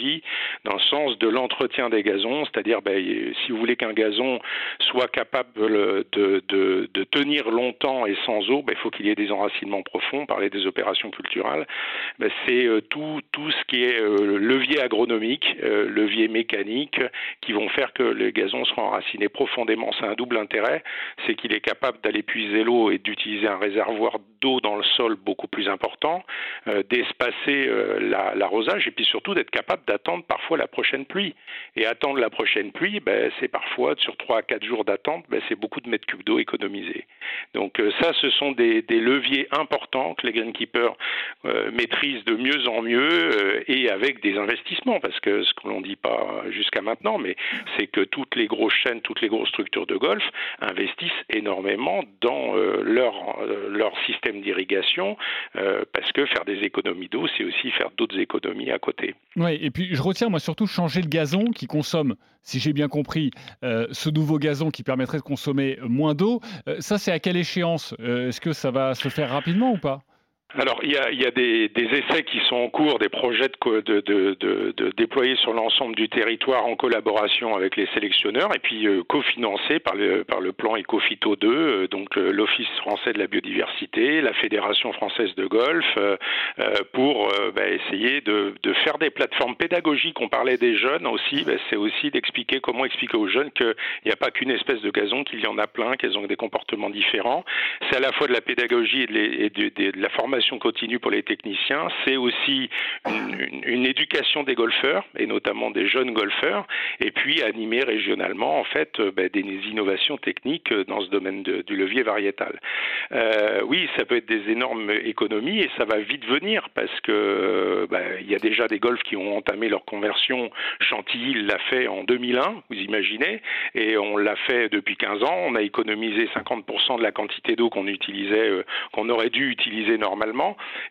dans le sens de l'entretien des gazons, c'est-à-dire ben, si vous voulez qu'un gazon soit capable de, tenir longtemps et sans eau, ben, il faut qu'il y ait des enracinements profonds. Parler des opérations culturales, ben, c'est euh, tout, ce qui est euh, levier agronomique, levier mécanique, qui vont faire que les gazons seront enracinés profondément. C'est un double intérêt, c'est qu'il est capable d'aller puiser l'eau et d'utiliser un réservoir d'eau dans le sol beaucoup plus important, euh, d'espacer euh, l'arrosage et puis surtout d'être capable d'attendre parfois la prochaine pluie. Et attendre la prochaine pluie, ben, c'est parfois sur 3 à 4 jours d'attente, ben, c'est beaucoup de mètres cubes d'eau économisés. Donc euh, ça, ce sont des, leviers importants que les greenkeepers maîtrisent de mieux en mieux et avec des investissements, parce que ce que l'on ne dit pas jusqu'à maintenant, mais c'est que toutes les grosses chaînes, toutes les grosses structures de golf investissent énormément dans leur, leur système irrigation, euh, parce que faire des économies d'eau, c'est aussi faire d'autres économies à côté. Oui, et puis je retiens moi surtout changer le gazon qui consomme, si j'ai bien compris, euh, ce nouveau gazon qui permettrait de consommer moins d'eau. Euh, ça, c'est à quelle échéance? Est-ce que ça va se faire rapidement ou pas? Alors, il y a, il y a des, des, essais qui sont en cours, des projets de, de, de, de déployer sur l'ensemble du territoire en collaboration avec les sélectionneurs et puis euh, cofinancés par le, par le plan Ecofito 2, euh, donc euh, l'Office français de la biodiversité, la Fédération française de golf, euh, pour bah, essayer de, faire des plateformes pédagogiques. On parlait des jeunes aussi, bah, c'est aussi d'expliquer comment expliquer aux jeunes qu'il n'y a pas qu'une espèce de gazon, qu'il y en a plein, qu'elles ont des comportements différents. C'est à la fois de la pédagogie et de la formation continue pour les techniciens, c'est aussi une, éducation des golfeurs et notamment des jeunes golfeurs, et puis animer régionalement en fait euh, ben, des innovations techniques dans ce domaine du levier variétal. Euh, oui, ça peut être des énormes économies et ça va vite venir parce que ben, il y a déjà des golfs qui ont entamé leur conversion. Chantilly l'a fait en 2001, vous imaginez, et on l'a fait depuis 15 ans. On a économisé 50% de la quantité d'eau qu'on utilisait, euh, qu'on aurait dû utiliser normalement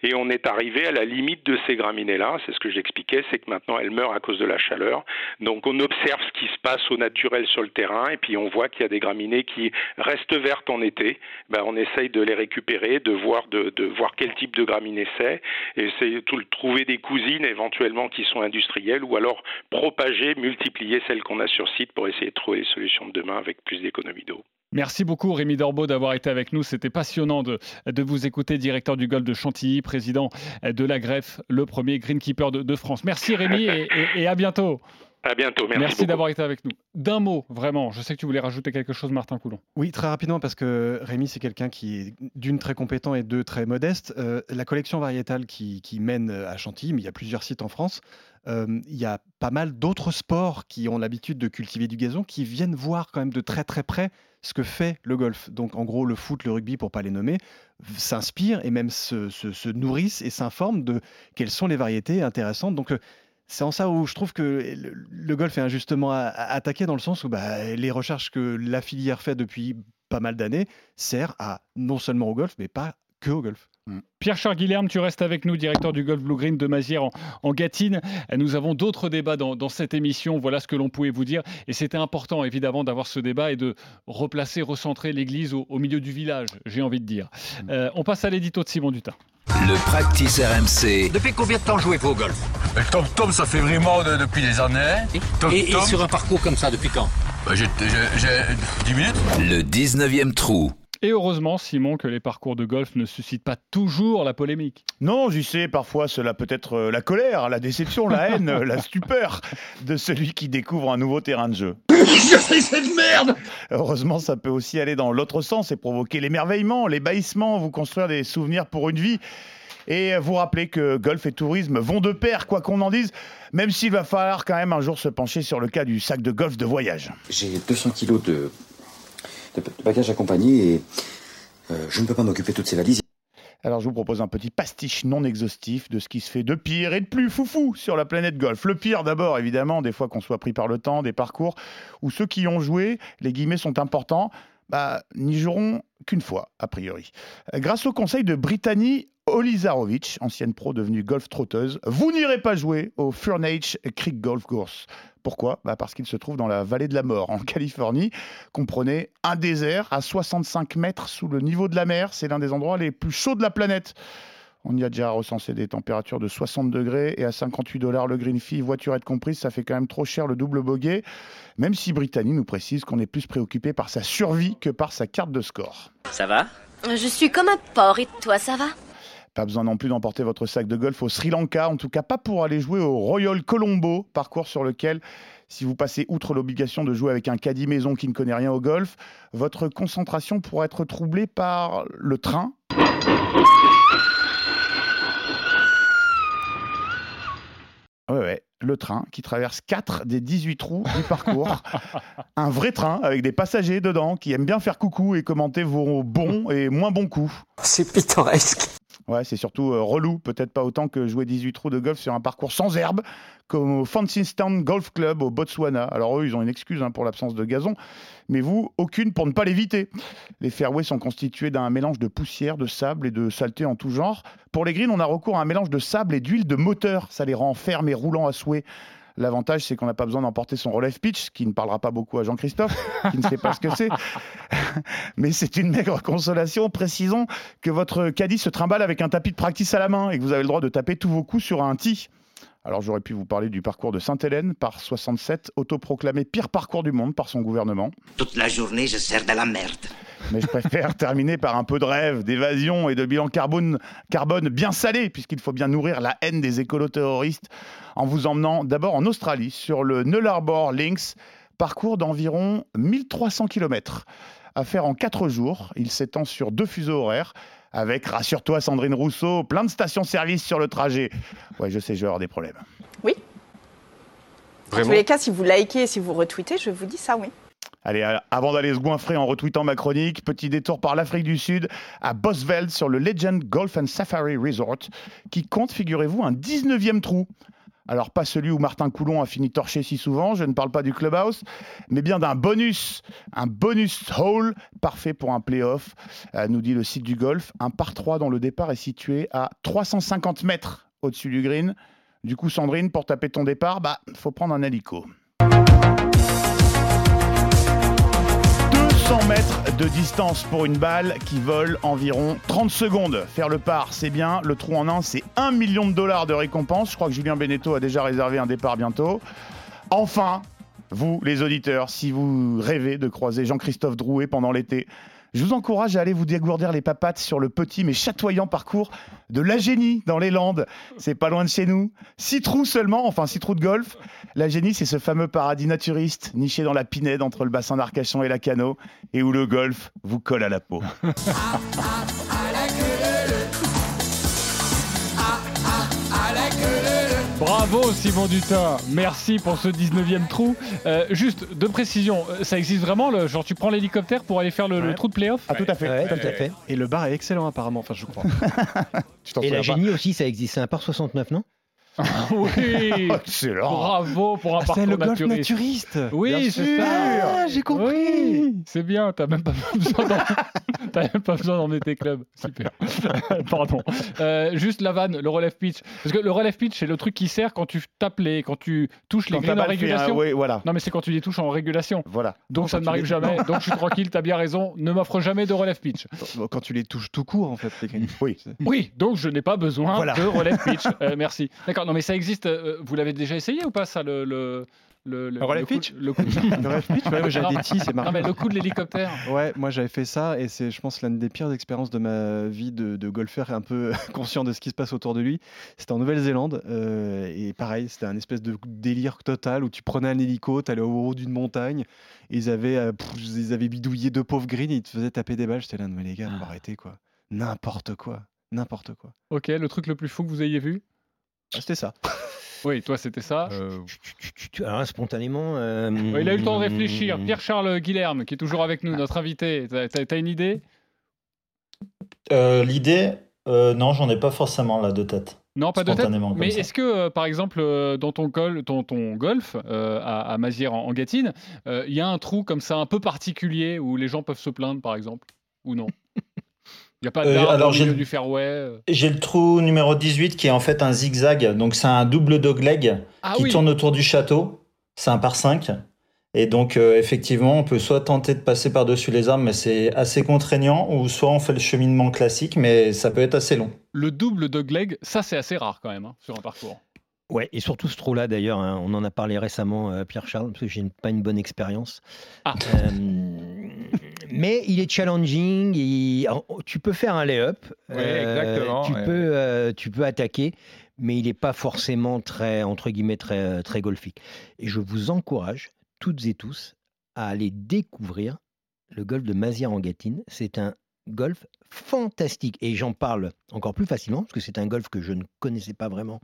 et on est arrivé à la limite de ces graminées-là. C'est ce que j'expliquais, c'est que maintenant elles meurent à cause de la chaleur. Donc on observe ce qui se passe au naturel sur le terrain, et puis on voit qu'il y a des graminées qui restent vertes en été. Ben, on essaye de les récupérer, de voir, de, voir quel type de graminées c'est, et essayer de trouver des cousines éventuellement qui sont industrielles, ou alors propager, multiplier celles qu'on a sur site pour essayer de trouver des solutions de demain avec plus d'économie d'eau. Merci beaucoup Rémi Dorbeau d'avoir été avec nous. C'était passionnant de, vous écouter, directeur du golf de Chantilly, président de la Greffe, le premier greenkeeper de, de France. Merci Rémi et, à bientôt. À bientôt, merci. Merci d'avoir été avec nous. D'un mot, vraiment, je sais que tu voulais rajouter quelque chose, Martin Coulon. Oui, très rapidement, parce que Rémi, c'est quelqu'un qui est d'une très compétent et deux très modeste. Euh, la collection variétale qui, qui, mène à Chantilly, mais il y a plusieurs sites en France, euh, il y a pas mal d'autres sports qui ont l'habitude de cultiver du gazon, qui viennent voir quand même de très très près ce que fait le golf. Donc en gros, le foot, le rugby, pour pas les nommer, s'inspirent et même se, nourrissent et s'informent de quelles sont les variétés intéressantes. Donc euh, c'est en ça où je trouve que le, golf est injustement attaqué dans le sens où bah, les recherches que la filière fait depuis pas mal d'années servent à non seulement au golf, mais pas que au golf. Mm. Pierre-Charles Guilherme, tu restes avec nous, directeur du Golf Blue Green de Mazières en, en Gâtine. Nous avons d'autres débats dans, cette émission. Voilà ce que l'on pouvait vous dire. Et c'était important, évidemment, d'avoir ce débat et de replacer, recentrer l'église au, milieu du village, j'ai envie de dire. Mm. Euh, on passe à l'édito de Simon Dutin. Le practice RMC. Depuis combien de temps jouez-vous au golf? Tom Tom, ça fait vraiment depuis des années. Et, sur un parcours comme ça, depuis quand? Bah, J'ai 10 minutes. Le 19e trou. Et heureusement, Simon, que les parcours de golf ne suscitent pas toujours la polémique. Non, j'y sais, parfois cela peut être euh, la colère, la déception, la haine, la stupeur de celui qui découvre un nouveau terrain de jeu. c'est cette merde Heureusement, ça peut aussi aller dans l'autre sens et provoquer l'émerveillement, l'ébahissement, vous construire des souvenirs pour une vie. Et vous rappelez que golf et tourisme vont de pair, quoi qu'on en dise, même s'il va falloir quand même un jour se pencher sur le cas du sac de golf de voyage. J'ai 200 kilos de, de, bagages accompagnés et euh, je ne peux pas m'occuper de toutes ces valises. Alors je vous propose un petit pastiche non exhaustif de ce qui se fait de pire et de plus foufou sur la planète golf. Le pire d'abord, évidemment, des fois qu'on soit pris par le temps, des parcours où ceux qui ont joué, les guillemets sont importants, bah, n'y joueront qu'une fois, a priori. Grâce au conseil de Brittany Olizarovic, ancienne pro devenue golf trotteuse, vous n'irez pas jouer au Furnace Creek Golf Course. Pourquoi? Bah Parce qu'il se trouve dans la vallée de la mort, en Californie. Comprenez un désert à 65 mètres sous le niveau de la mer. C'est l'un des endroits les plus chauds de la planète. On y a déjà recensé des températures de 60 degrés et à 58 dollars le green fee, voiturette comprise, ça fait quand même trop cher le double bogey. Même si Brittany nous précise qu'on est plus préoccupé par sa survie que par sa carte de score. Ça va? Je suis comme un porc et toi ça va? Pas besoin non plus d'emporter votre sac de golf au Sri Lanka, en tout cas pas pour aller jouer au Royal Colombo, parcours sur lequel, si vous passez outre l'obligation de jouer avec un caddie maison qui ne connaît rien au golf, votre concentration pourra être troublée par le train. Ouais, ouais, le train qui traverse 4 des 18 trous du parcours. un vrai train avec des passagers dedans qui aiment bien faire coucou et commenter vos bons et moins bons coups. C'est pittoresque. Ouais, c'est surtout euh, relou, peut-être pas autant que jouer 18 trous de golf sur un parcours sans herbe, comme au Fancystown Golf Club au Botswana. Alors eux, ils ont une excuse hein, pour l'absence de gazon, mais vous, aucune pour ne pas l'éviter. Les fairways sont constitués d'un mélange de poussière, de sable et de saleté en tout genre. Pour les greens, on a recours à un mélange de sable et d'huile de moteur. Ça les rend fermes et roulants à souhait. L'avantage, c'est qu'on n'a pas besoin d'emporter son relève pitch, qui ne parlera pas beaucoup à Jean-Christophe, qui ne sait pas ce que c'est. Mais c'est une maigre consolation. Précisons que votre caddie se trimballe avec un tapis de practice à la main et que vous avez le droit de taper tous vos coups sur un tee. Alors j'aurais pu vous parler du parcours de Sainte-Hélène par 67, autoproclamé pire parcours du monde par son gouvernement. Toute la journée, je sers de la merde. Mais je préfère terminer par un peu de rêve, d'évasion et de bilan carbone, carbone bien salé, puisqu'il faut bien nourrir la haine des écolo-terroristes en vous emmenant d'abord en Australie sur le Nullarbor Links, parcours d'environ 1300 km. À faire en 4 jours, il s'étend sur deux fuseaux horaires avec, rassure-toi Sandrine Rousseau, plein de stations-service sur le trajet. Ouais, je sais, je vais avoir des problèmes. Oui. En tous les cas, si vous likez et si vous retweetez, je vous dis ça, oui. Allez, avant d'aller se goinfrer en retweetant ma chronique, petit détour par l'Afrique du Sud, à Bosveld, sur le Legend Golf and Safari Resort, qui compte, figurez-vous, un 19e trou. Alors, pas celui où Martin Coulon a fini torché si souvent, je ne parle pas du clubhouse, mais bien d'un bonus, un bonus hole parfait pour un playoff, euh, nous dit le site du golf. Un par 3 dont le départ est situé à 350 mètres au-dessus du green. Du coup, Sandrine, pour taper ton départ, bah, faut prendre un hélico. 200 mètres de distance pour une balle qui vole environ 30 secondes. Faire le par, c'est bien. Le trou en un, c'est 1 million de dollars de récompense. Je crois que Julien Beneteau a déjà réservé un départ bientôt. Enfin, vous, les auditeurs, si vous rêvez de croiser Jean-Christophe Drouet pendant l'été, je vous encourage à aller vous dégourdir les papates sur le petit mais chatoyant parcours de La Génie dans les Landes. C'est pas loin de chez nous. Six trous seulement, enfin six trous de golf. La Génie, c'est ce fameux paradis naturiste niché dans la pinède entre le bassin d'Arcachon et la Cano et où le golf vous colle à la peau. Bravo Simon Dutin, merci pour ce 19e trou. Euh, juste deux précisions, euh, ça existe vraiment le, Genre tu prends l'hélicoptère pour aller faire le, trou de playoff Ah, tout à fait. Ouais, tout à fait. Et le bar est excellent apparemment, enfin je crois. Tu Et la génie aussi, ça existe. C'est un par 69, non? Oui Excellent Bravo pour un Ah, parcours c'est le golf naturiste. naturiste Oui, Bien c'est ça. Ah, j'ai compris Oui, c'est bien, t'as même pas besoin d'emmener tes clubs. Super. Pardon. Euh, juste la vanne, le relève pitch. Parce que le relève pitch, c'est le truc qui sert quand tu tapes les, quand tu touches les greens en un- régulation. oui, voilà. Non, mais c'est quand tu les touches en régulation. Voilà. Donc ça ne m'arrive les- jamais. Donc je suis tranquille, t'as bien raison. Ne m'offre jamais de relève pitch. Quand tu les touches tout court en fait, les greens. Oui. Oui, donc je n'ai pas besoin Voilà. de relève pitch. Euh, merci. D'accord. Non, mais ça existe. euh, vous l'avez déjà essayé ou pas ça le le le, Le coup- pitch le coup- Le mais le coup de l'hélicoptère. Ouais, moi j'avais fait ça et c'est, je pense, l'une des pires expériences de ma vie de, de golfeur, un peu conscient de ce qui se passe autour de lui. C'était en Nouvelle-Zélande euh, et pareil, c'était un espèce de délire total où tu prenais un hélico, t'allais au haut d'une montagne, et ils avaient, euh, pff, ils avaient bidouillé deux pauvres greens et ils te faisaient taper des balles. J'étais là, mais les gars, faut arrêter quoi. N'importe quoi. N'importe quoi. Ok, le truc le plus fou que vous ayez vu? Ah, C'était ça. Oui, toi c'était ça. Euh, Tu- alors, spontanément. euh, Ouais, il a eu le temps de réfléchir. Pierre-Charles Guilherme, qui est toujours avec nous, notre invité. T'as- T'as t'as une idée? Euh, L'idée, euh, non, j'en ai pas forcément là de tête. Non, pas de tête? Mais ça. est-ce que, euh, par exemple, euh, dans ton, gol, ton, ton golf euh, à, à Mazières en, en Gâtine, euh, il y a un trou comme ça un peu particulier où les gens peuvent se plaindre, par exemple? Ou non? Il n'y a pas Euh, d'arbre du fairway euh. J'ai le trou numéro 18 qui est en fait un zigzag, donc c'est un double dogleg Ah qui oui. tourne autour du château. C'est un par 5. Et donc, euh, effectivement, on peut soit tenter de passer par-dessus les arbres, mais c'est assez contraignant, ou soit on fait le cheminement classique, mais ça peut être assez long. Le double dogleg, ça c'est assez rare quand même hein, sur un parcours. Ouais, et surtout ce trou-là d'ailleurs, hein, on en a parlé récemment, euh, Pierre-Charles, parce que j'ai pas une bonne expérience. Ah. Euh, mais il est challenging, il- alors, tu peux faire un lay-up, exactement, tu, ouais. peux, euh, tu peux attaquer, mais il n'est pas forcément très, entre guillemets, très, euh, très golfique. Et je vous encourage, toutes et tous, à aller découvrir le golf de Mazières en Gâtine. C'est un golf fantastique. Et j'en parle encore plus facilement, parce que c'est un golf que je ne connaissais pas vraiment.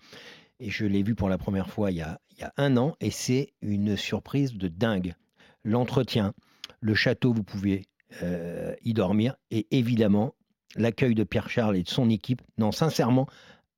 Et je l'ai vu pour la première fois il y a, il y a un an, et c'est une surprise de dingue. L'entretien, le château, vous pouvez euh, y dormir, et évidemment, l'accueil de Pierre-Charles et de son équipe. Non, sincèrement,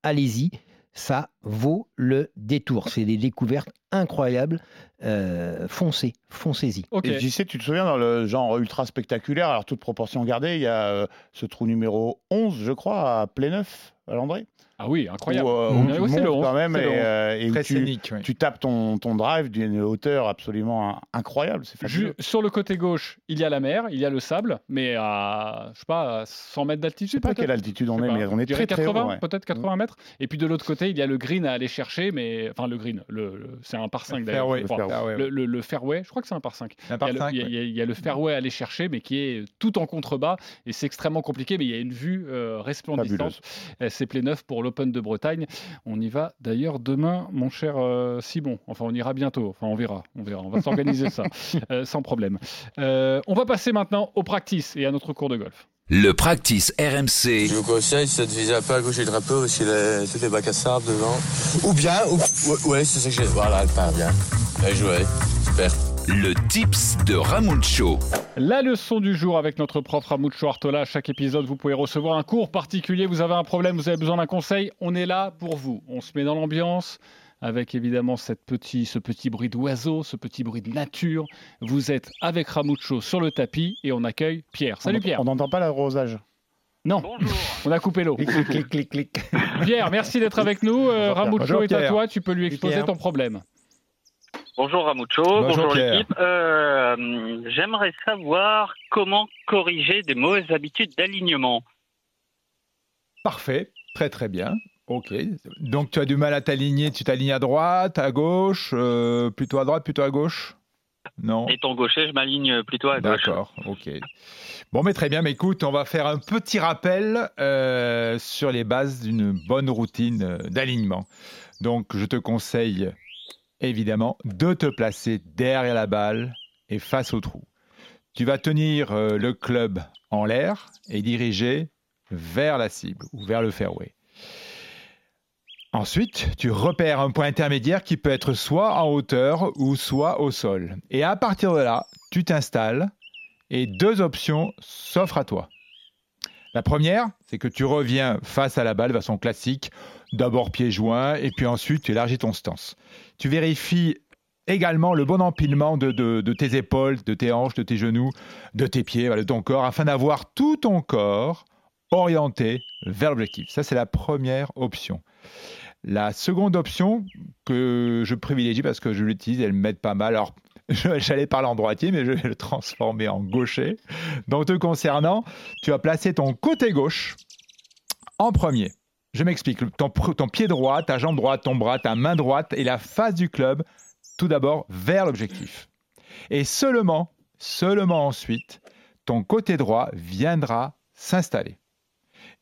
allez-y, ça vaut le détour. C'est des découvertes incroyables. Euh, foncez, foncez-y. Et tu sais, tu te souviens dans le genre ultra spectaculaire, alors toute proportion gardée, il y a euh, ce trou numéro 11, je crois, à Pléneuf, à Landré. Ah oui, incroyable. Où, euh, où Ah tu oui, c'est le montes 11, quand même c'est et, le 11. euh, et Très tu, scénique, oui. tu tapes ton, ton drive d'une hauteur absolument incroyable. Fabuleux. sur le côté gauche, il y a la mer, il y a le sable, mais à, je sais pas, à 100 mètres d'altitude. Je sais pas quelle altitude on Je est, pas. mais on est Je dirais très, très haut, 80, ouais. peut-être 80 mètres. Et puis de l'autre côté, il y a le green à aller chercher, mais enfin le green, le, le- c'est un par 5 d'ailleurs. fairway, le fairway, le, le- le fairway, je crois que c'est un par 5. Un par il, y a le, il y a- ouais. il y a- il y a le fairway à aller chercher, mais qui est tout en contrebas et c'est extrêmement compliqué. Mais il y a une vue euh, resplendissante. Euh, C'est Pléneuf pour l'Open de Bretagne. On y va d'ailleurs demain, mon cher euh, Simon. Enfin, on ira bientôt. Enfin, on verra. On verra. On va s'organiser ça euh, sans problème. Euh, on va passer maintenant au practice et à notre cours de golf. Le practice RMC. Je vous conseille, c'est de viser un peu à gauche du drapeau, parce qu'il a toutes les bacs à sable devant. Ou bien, ou, ouais, ouais, c'est ça que j'ai. Voilà, elle part bien. Bien joué. Super. Le tips de Ramucho. La leçon du jour avec notre prof Ramucho Artola. À chaque épisode, vous pouvez recevoir un cours particulier. Vous avez un problème, vous avez besoin d'un conseil. On est là pour vous. On se met dans l'ambiance avec évidemment cette petit, ce petit bruit d'oiseau, ce petit bruit de nature. Vous êtes avec Ramucho sur le tapis et on accueille Pierre. Salut On- Pierre. On n'entend pas l'arrosage. Non, on a coupé l'eau. Clic, clic, clic, clic. Pierre, merci d'être avec nous. Euh. Ramucho Bonjour, est à toi. Tu peux lui exposer Pierre. ton problème. Bonjour Ramucho, Bonjour, l'équipe. Euh, J'aimerais savoir comment corriger des mauvaises habitudes d'alignement. Parfait, très très bien. Ok. Donc tu as du mal à t'aligner, tu t'alignes à droite, à gauche, euh, plutôt à droite, plutôt à gauche? Non? Étant gaucher, je m'aligne plutôt à gauche. D'accord, ok. Bon, mais très bien, mais écoute, on va faire un petit rappel euh, sur les bases d'une bonne routine euh, d'alignement. Donc, je te conseille évidemment de te placer derrière la balle et face au trou. Tu vas tenir euh, le club en l'air et diriger vers la cible ou vers le fairway. Ensuite, tu repères un point intermédiaire qui peut être soit en hauteur ou soit au sol. Et à partir de là, tu t'installes et deux options s'offrent à toi. La première, c'est que tu reviens face à la balle de façon classique, d'abord pieds joints et puis ensuite tu élargis ton stance. Tu vérifies également le bon empilement de, de- tes épaules, de tes hanches, de tes genoux, de tes pieds, de ton corps, afin d'avoir tout ton corps orienté vers l'objectif. Ça, c'est la première option. La seconde option que je privilégie parce que je l'utilise, elle m'aide pas mal. Alors, j'allais parler en droitier, mais je vais le transformer en gaucher. Donc, te concernant, tu vas placer ton côté gauche en premier. Je m'explique. Ton, ton pied droit, ta jambe droite, ton bras, ta main droite et la face du club, tout d'abord vers l'objectif. Et seulement, seulement ensuite, ton côté droit viendra s'installer.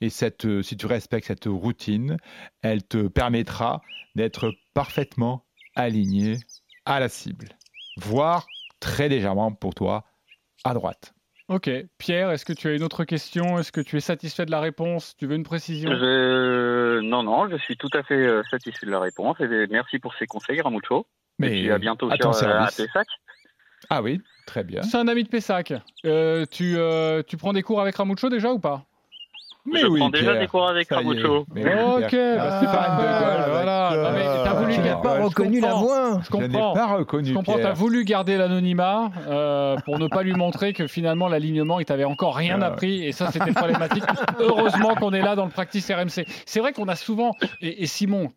Et cette, euh, si tu respectes cette routine, elle te permettra d'être parfaitement aligné à la cible, voire très légèrement pour toi à droite. Ok. Pierre, est-ce que tu as une autre question? Est-ce que tu es satisfait de la réponse? Tu veux une précision? Je... Non, non, je suis tout à fait euh, satisfait de la réponse. Et merci pour ces conseils, Ramucho. Mais Et puis à bientôt à sur euh, service. Pessac. Ah oui, très bien. C'est un ami de Pessac. Euh, tu, euh, tu prends des cours avec Ramucho déjà ou pas? Mais je oui, prends déjà Pierre, des cours avec. Ramucho. Ok, bah, c'est pas Ah, voilà. d'accord. Non, mais t'as voulu Tu n'as garder- pas reconnu la voix. Je comprends. pas reconnu Je comprends, t'as voulu garder l'anonymat euh, pour ne pas lui montrer que finalement l'alignement, il t'avait encore rien Ah ouais. appris et ça c'était problématique. Heureusement qu'on est là dans le practice RMC. C'est vrai qu'on a souvent, et, et Simon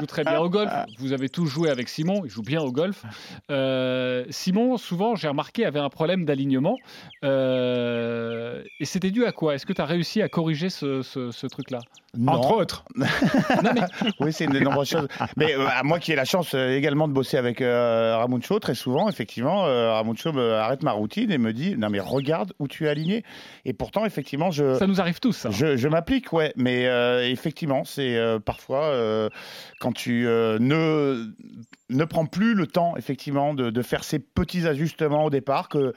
joue très bien au golf, vous avez tous joué avec Simon, il joue bien au golf. Euh, Simon, souvent, j'ai remarqué, avait un problème d'alignement. Euh, et c'était dû à quoi? Est-ce que tu as réussi à corriger ce, ce- ce truc-là? Non. Entre autres. Oui, c'est une des nombreuses choses. Mais euh, moi qui ai la chance euh, également de bosser avec euh, Ramuncho, très souvent, effectivement, euh, Ramuncho me arrête ma routine et me dit Non, mais regarde où tu es aligné. Et pourtant, effectivement, je. Ça nous arrive tous, ça. Je, je m'applique, ouais, mais euh, effectivement, c'est euh, parfois euh, quand tu euh, ne, ne prends plus le temps, effectivement, de, de faire ces petits ajustements au départ que.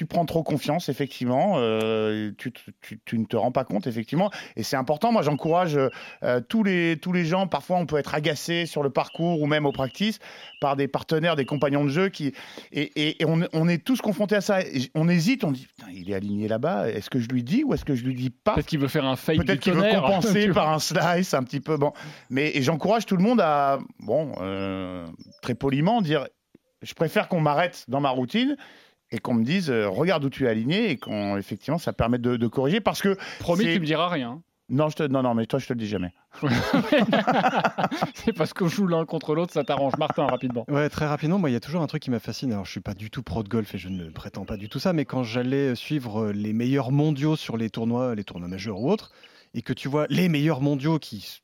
Euh, tu prends trop confiance, effectivement, euh, tu, tu- tu- tu ne te rends pas compte, effectivement, et c'est important. Moi, j'encourage euh, tous, les, tous les gens. Parfois, on peut être agacé sur le parcours ou même au practice par des partenaires, des compagnons de jeu qui. Et, et- et on, on est tous confrontés à ça. Et on hésite, on dit il est aligné là-bas, est-ce que je lui dis ou est-ce que je lui dis pas? Peut-être qu'il veut faire un fake Peut-être qu'il veut compenser par un slice un petit peu. Bon, mais j'encourage tout le monde à, bon, euh, très poliment, dire je préfère qu'on m'arrête dans ma routine et qu'on me dise euh, regarde où tu es aligné et qu'on effectivement ça permet de, de corriger parce que Promis, tu me diras rien. non je te non non mais toi je te le dis jamais. C'est parce qu'on joue l'un contre l'autre, ça t'arrange. Martin, rapidement. Ouais, très rapidement, moi, il y a toujours un truc qui me fascine. Alors, je suis pas du tout pro de golf et je ne prétends pas du tout ça, mais quand j'allais suivre euh, les meilleurs mondiaux sur les tournois, les tournois majeurs ou autres, et que tu vois les meilleurs mondiaux qui,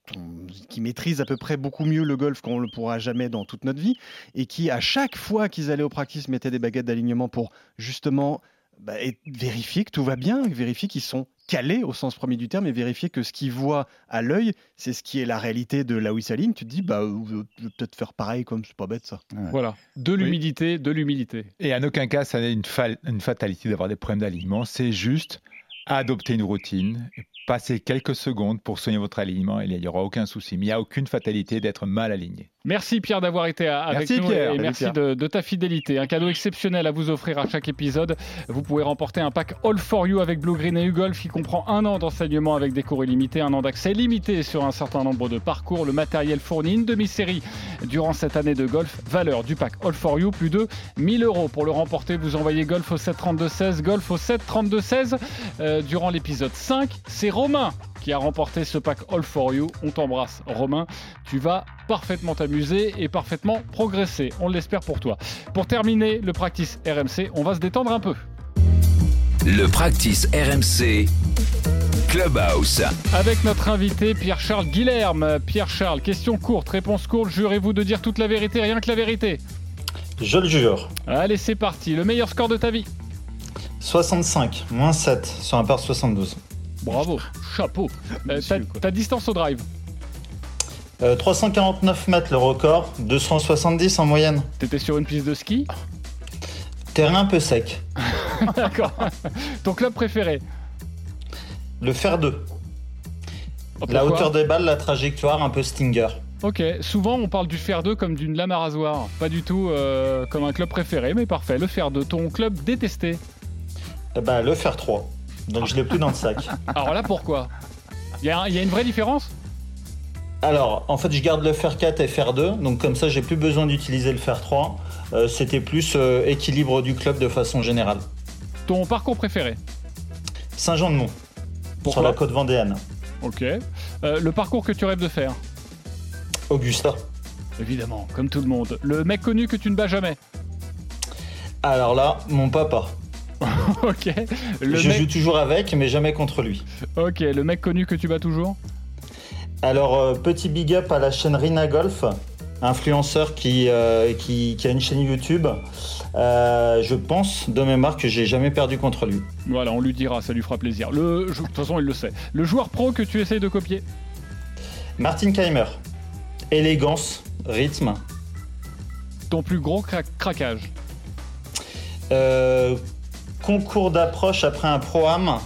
maîtrisent à peu près beaucoup mieux le golf qu'on le pourra jamais dans toute notre vie, et qui, à chaque fois qu'ils allaient au practice, mettaient des baguettes d'alignement pour justement bah, et vérifier que tout va bien, vérifier qu'ils sont calés au sens premier du terme et vérifier que ce qu'ils voient à l'œil, c'est ce qui est la réalité de là où ils s'alignent. Tu te dis, bah, je vais peut-être faire pareil, comme c'est pas bête ça. Voilà. De l'humidité, de l'humilité. Et en aucun cas, ça n'est une, fa- une fatalité d'avoir des problèmes d'alignement. C'est juste adopter une routine, passer quelques secondes pour soigner votre alignement et il n'y aura aucun souci. Mais il n'y a aucune fatalité d'être mal aligné. Merci Pierre d'avoir été avec Merci, nous Pierre. et merci Pierre. de, de ta fidélité. Un cadeau exceptionnel à vous offrir à chaque épisode. Vous pouvez remporter un pack All for You avec Blue Green et U-Golf qui comprend un an d'enseignement avec des cours illimités, un an d'accès limité sur un certain nombre de parcours, le matériel fourni, une demi-série durant cette année de golf. Valeur du pack All for You, plus de 1000 euros. Pour le remporter, vous envoyez Golf au 732-16, Golf au 732-16. Euh, durant l'épisode 5, c'est Romain qui a remporté ce pack All for You. On t'embrasse, Romain. Tu vas parfaitement t'amuser et parfaitement progresser. On l'espère pour toi. Pour terminer le practice RMC, on va se détendre un peu. Le practice RMC Clubhouse. Avec notre invité Pierre-Charles Guilherme. Pierre-Charles, question courte, réponse courte. Jurez-vous de dire toute la vérité, rien que la vérité Je le jure. Allez, c'est parti. Le meilleur score de ta vie 65, moins 7 sur un par 72. Bravo, chapeau. Euh, ta, ta distance au drive Euh, 349 mètres le record, 270 en moyenne. T'étais sur une piste de ski Terrain un peu sec. D'accord. Ton club préféré Le fer 2. Oh, la hauteur des balles, la trajectoire un peu stinger. Ok, souvent on parle du fer 2 comme d'une lame à rasoir, pas du tout euh, comme un club préféré, mais parfait, le fer 2, ton club détesté. Eh ben, le fer 3. Donc je l'ai plus dans le sac. Alors là pourquoi? Il y, a un- il y a une vraie différence? Alors, en fait, je garde le fer 4 et fer 2, donc comme ça, j'ai plus besoin d'utiliser le fer 3. Euh, C'était plus euh, équilibre du club de façon générale. Ton parcours préféré? Saint-Jean-de-Mont, sur la côte vendéenne. Ok. Euh, le parcours que tu rêves de faire? Augusta. Évidemment, comme tout le monde. Le mec connu que tu ne bats jamais? Alors là, mon papa. Ok. Le je mec... joue toujours avec, mais jamais contre lui. Ok, le mec connu que tu bats toujours? Alors, euh, petit big up à la chaîne Rina Golf, influenceur qui, euh, qui, qui a une chaîne YouTube. Euh, je pense de mémoire que j'ai jamais perdu contre lui. Voilà, on lui dira, ça lui fera plaisir. Le... De toute façon, il le sait. Le joueur pro que tu essayes de copier? Martin Keimer. Élégance, rythme. Ton plus gros cra- craquage? Euh, concours d'approche après un pro-am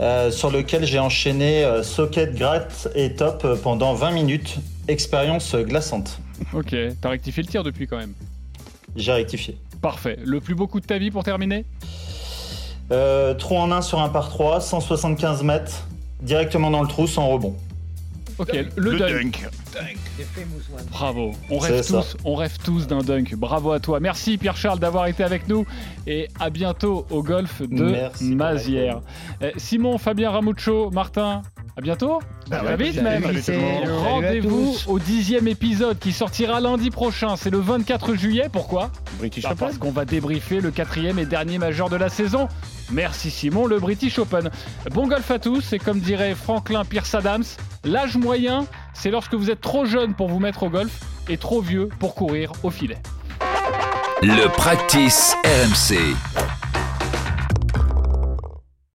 euh, sur lequel j'ai enchaîné euh, socket, gratte et top pendant 20 minutes. Expérience glaçante. Ok, t'as rectifié le tir depuis quand même. J'ai rectifié. Parfait. Le plus beau coup de ta vie pour terminer? Euh, trou en 1 sur un par 3, 175 mètres, directement dans le trou sans rebond. Ok, le, dunk. Bravo. On rêve ça. tous, on rêve tous d'un dunk. Bravo à toi. Merci Pierre-Charles d'avoir été avec nous et à bientôt au golf de Merci Mazières. Euh, Simon, Fabien Ramuccio, Martin, à bientôt. Bah vite même. Rendez-vous au dixième épisode qui sortira lundi prochain. C'est le 24 juillet. Pourquoi? British Bah, Open. Parce qu'on va débriefer le quatrième et dernier majeur de la saison. Merci Simon, le British Open. Bon golf à tous et comme dirait Franklin Pierce Adams, l'âge moyen, c'est lorsque vous êtes trop jeune pour vous mettre au golf et trop vieux pour courir au filet. Le practice RMC.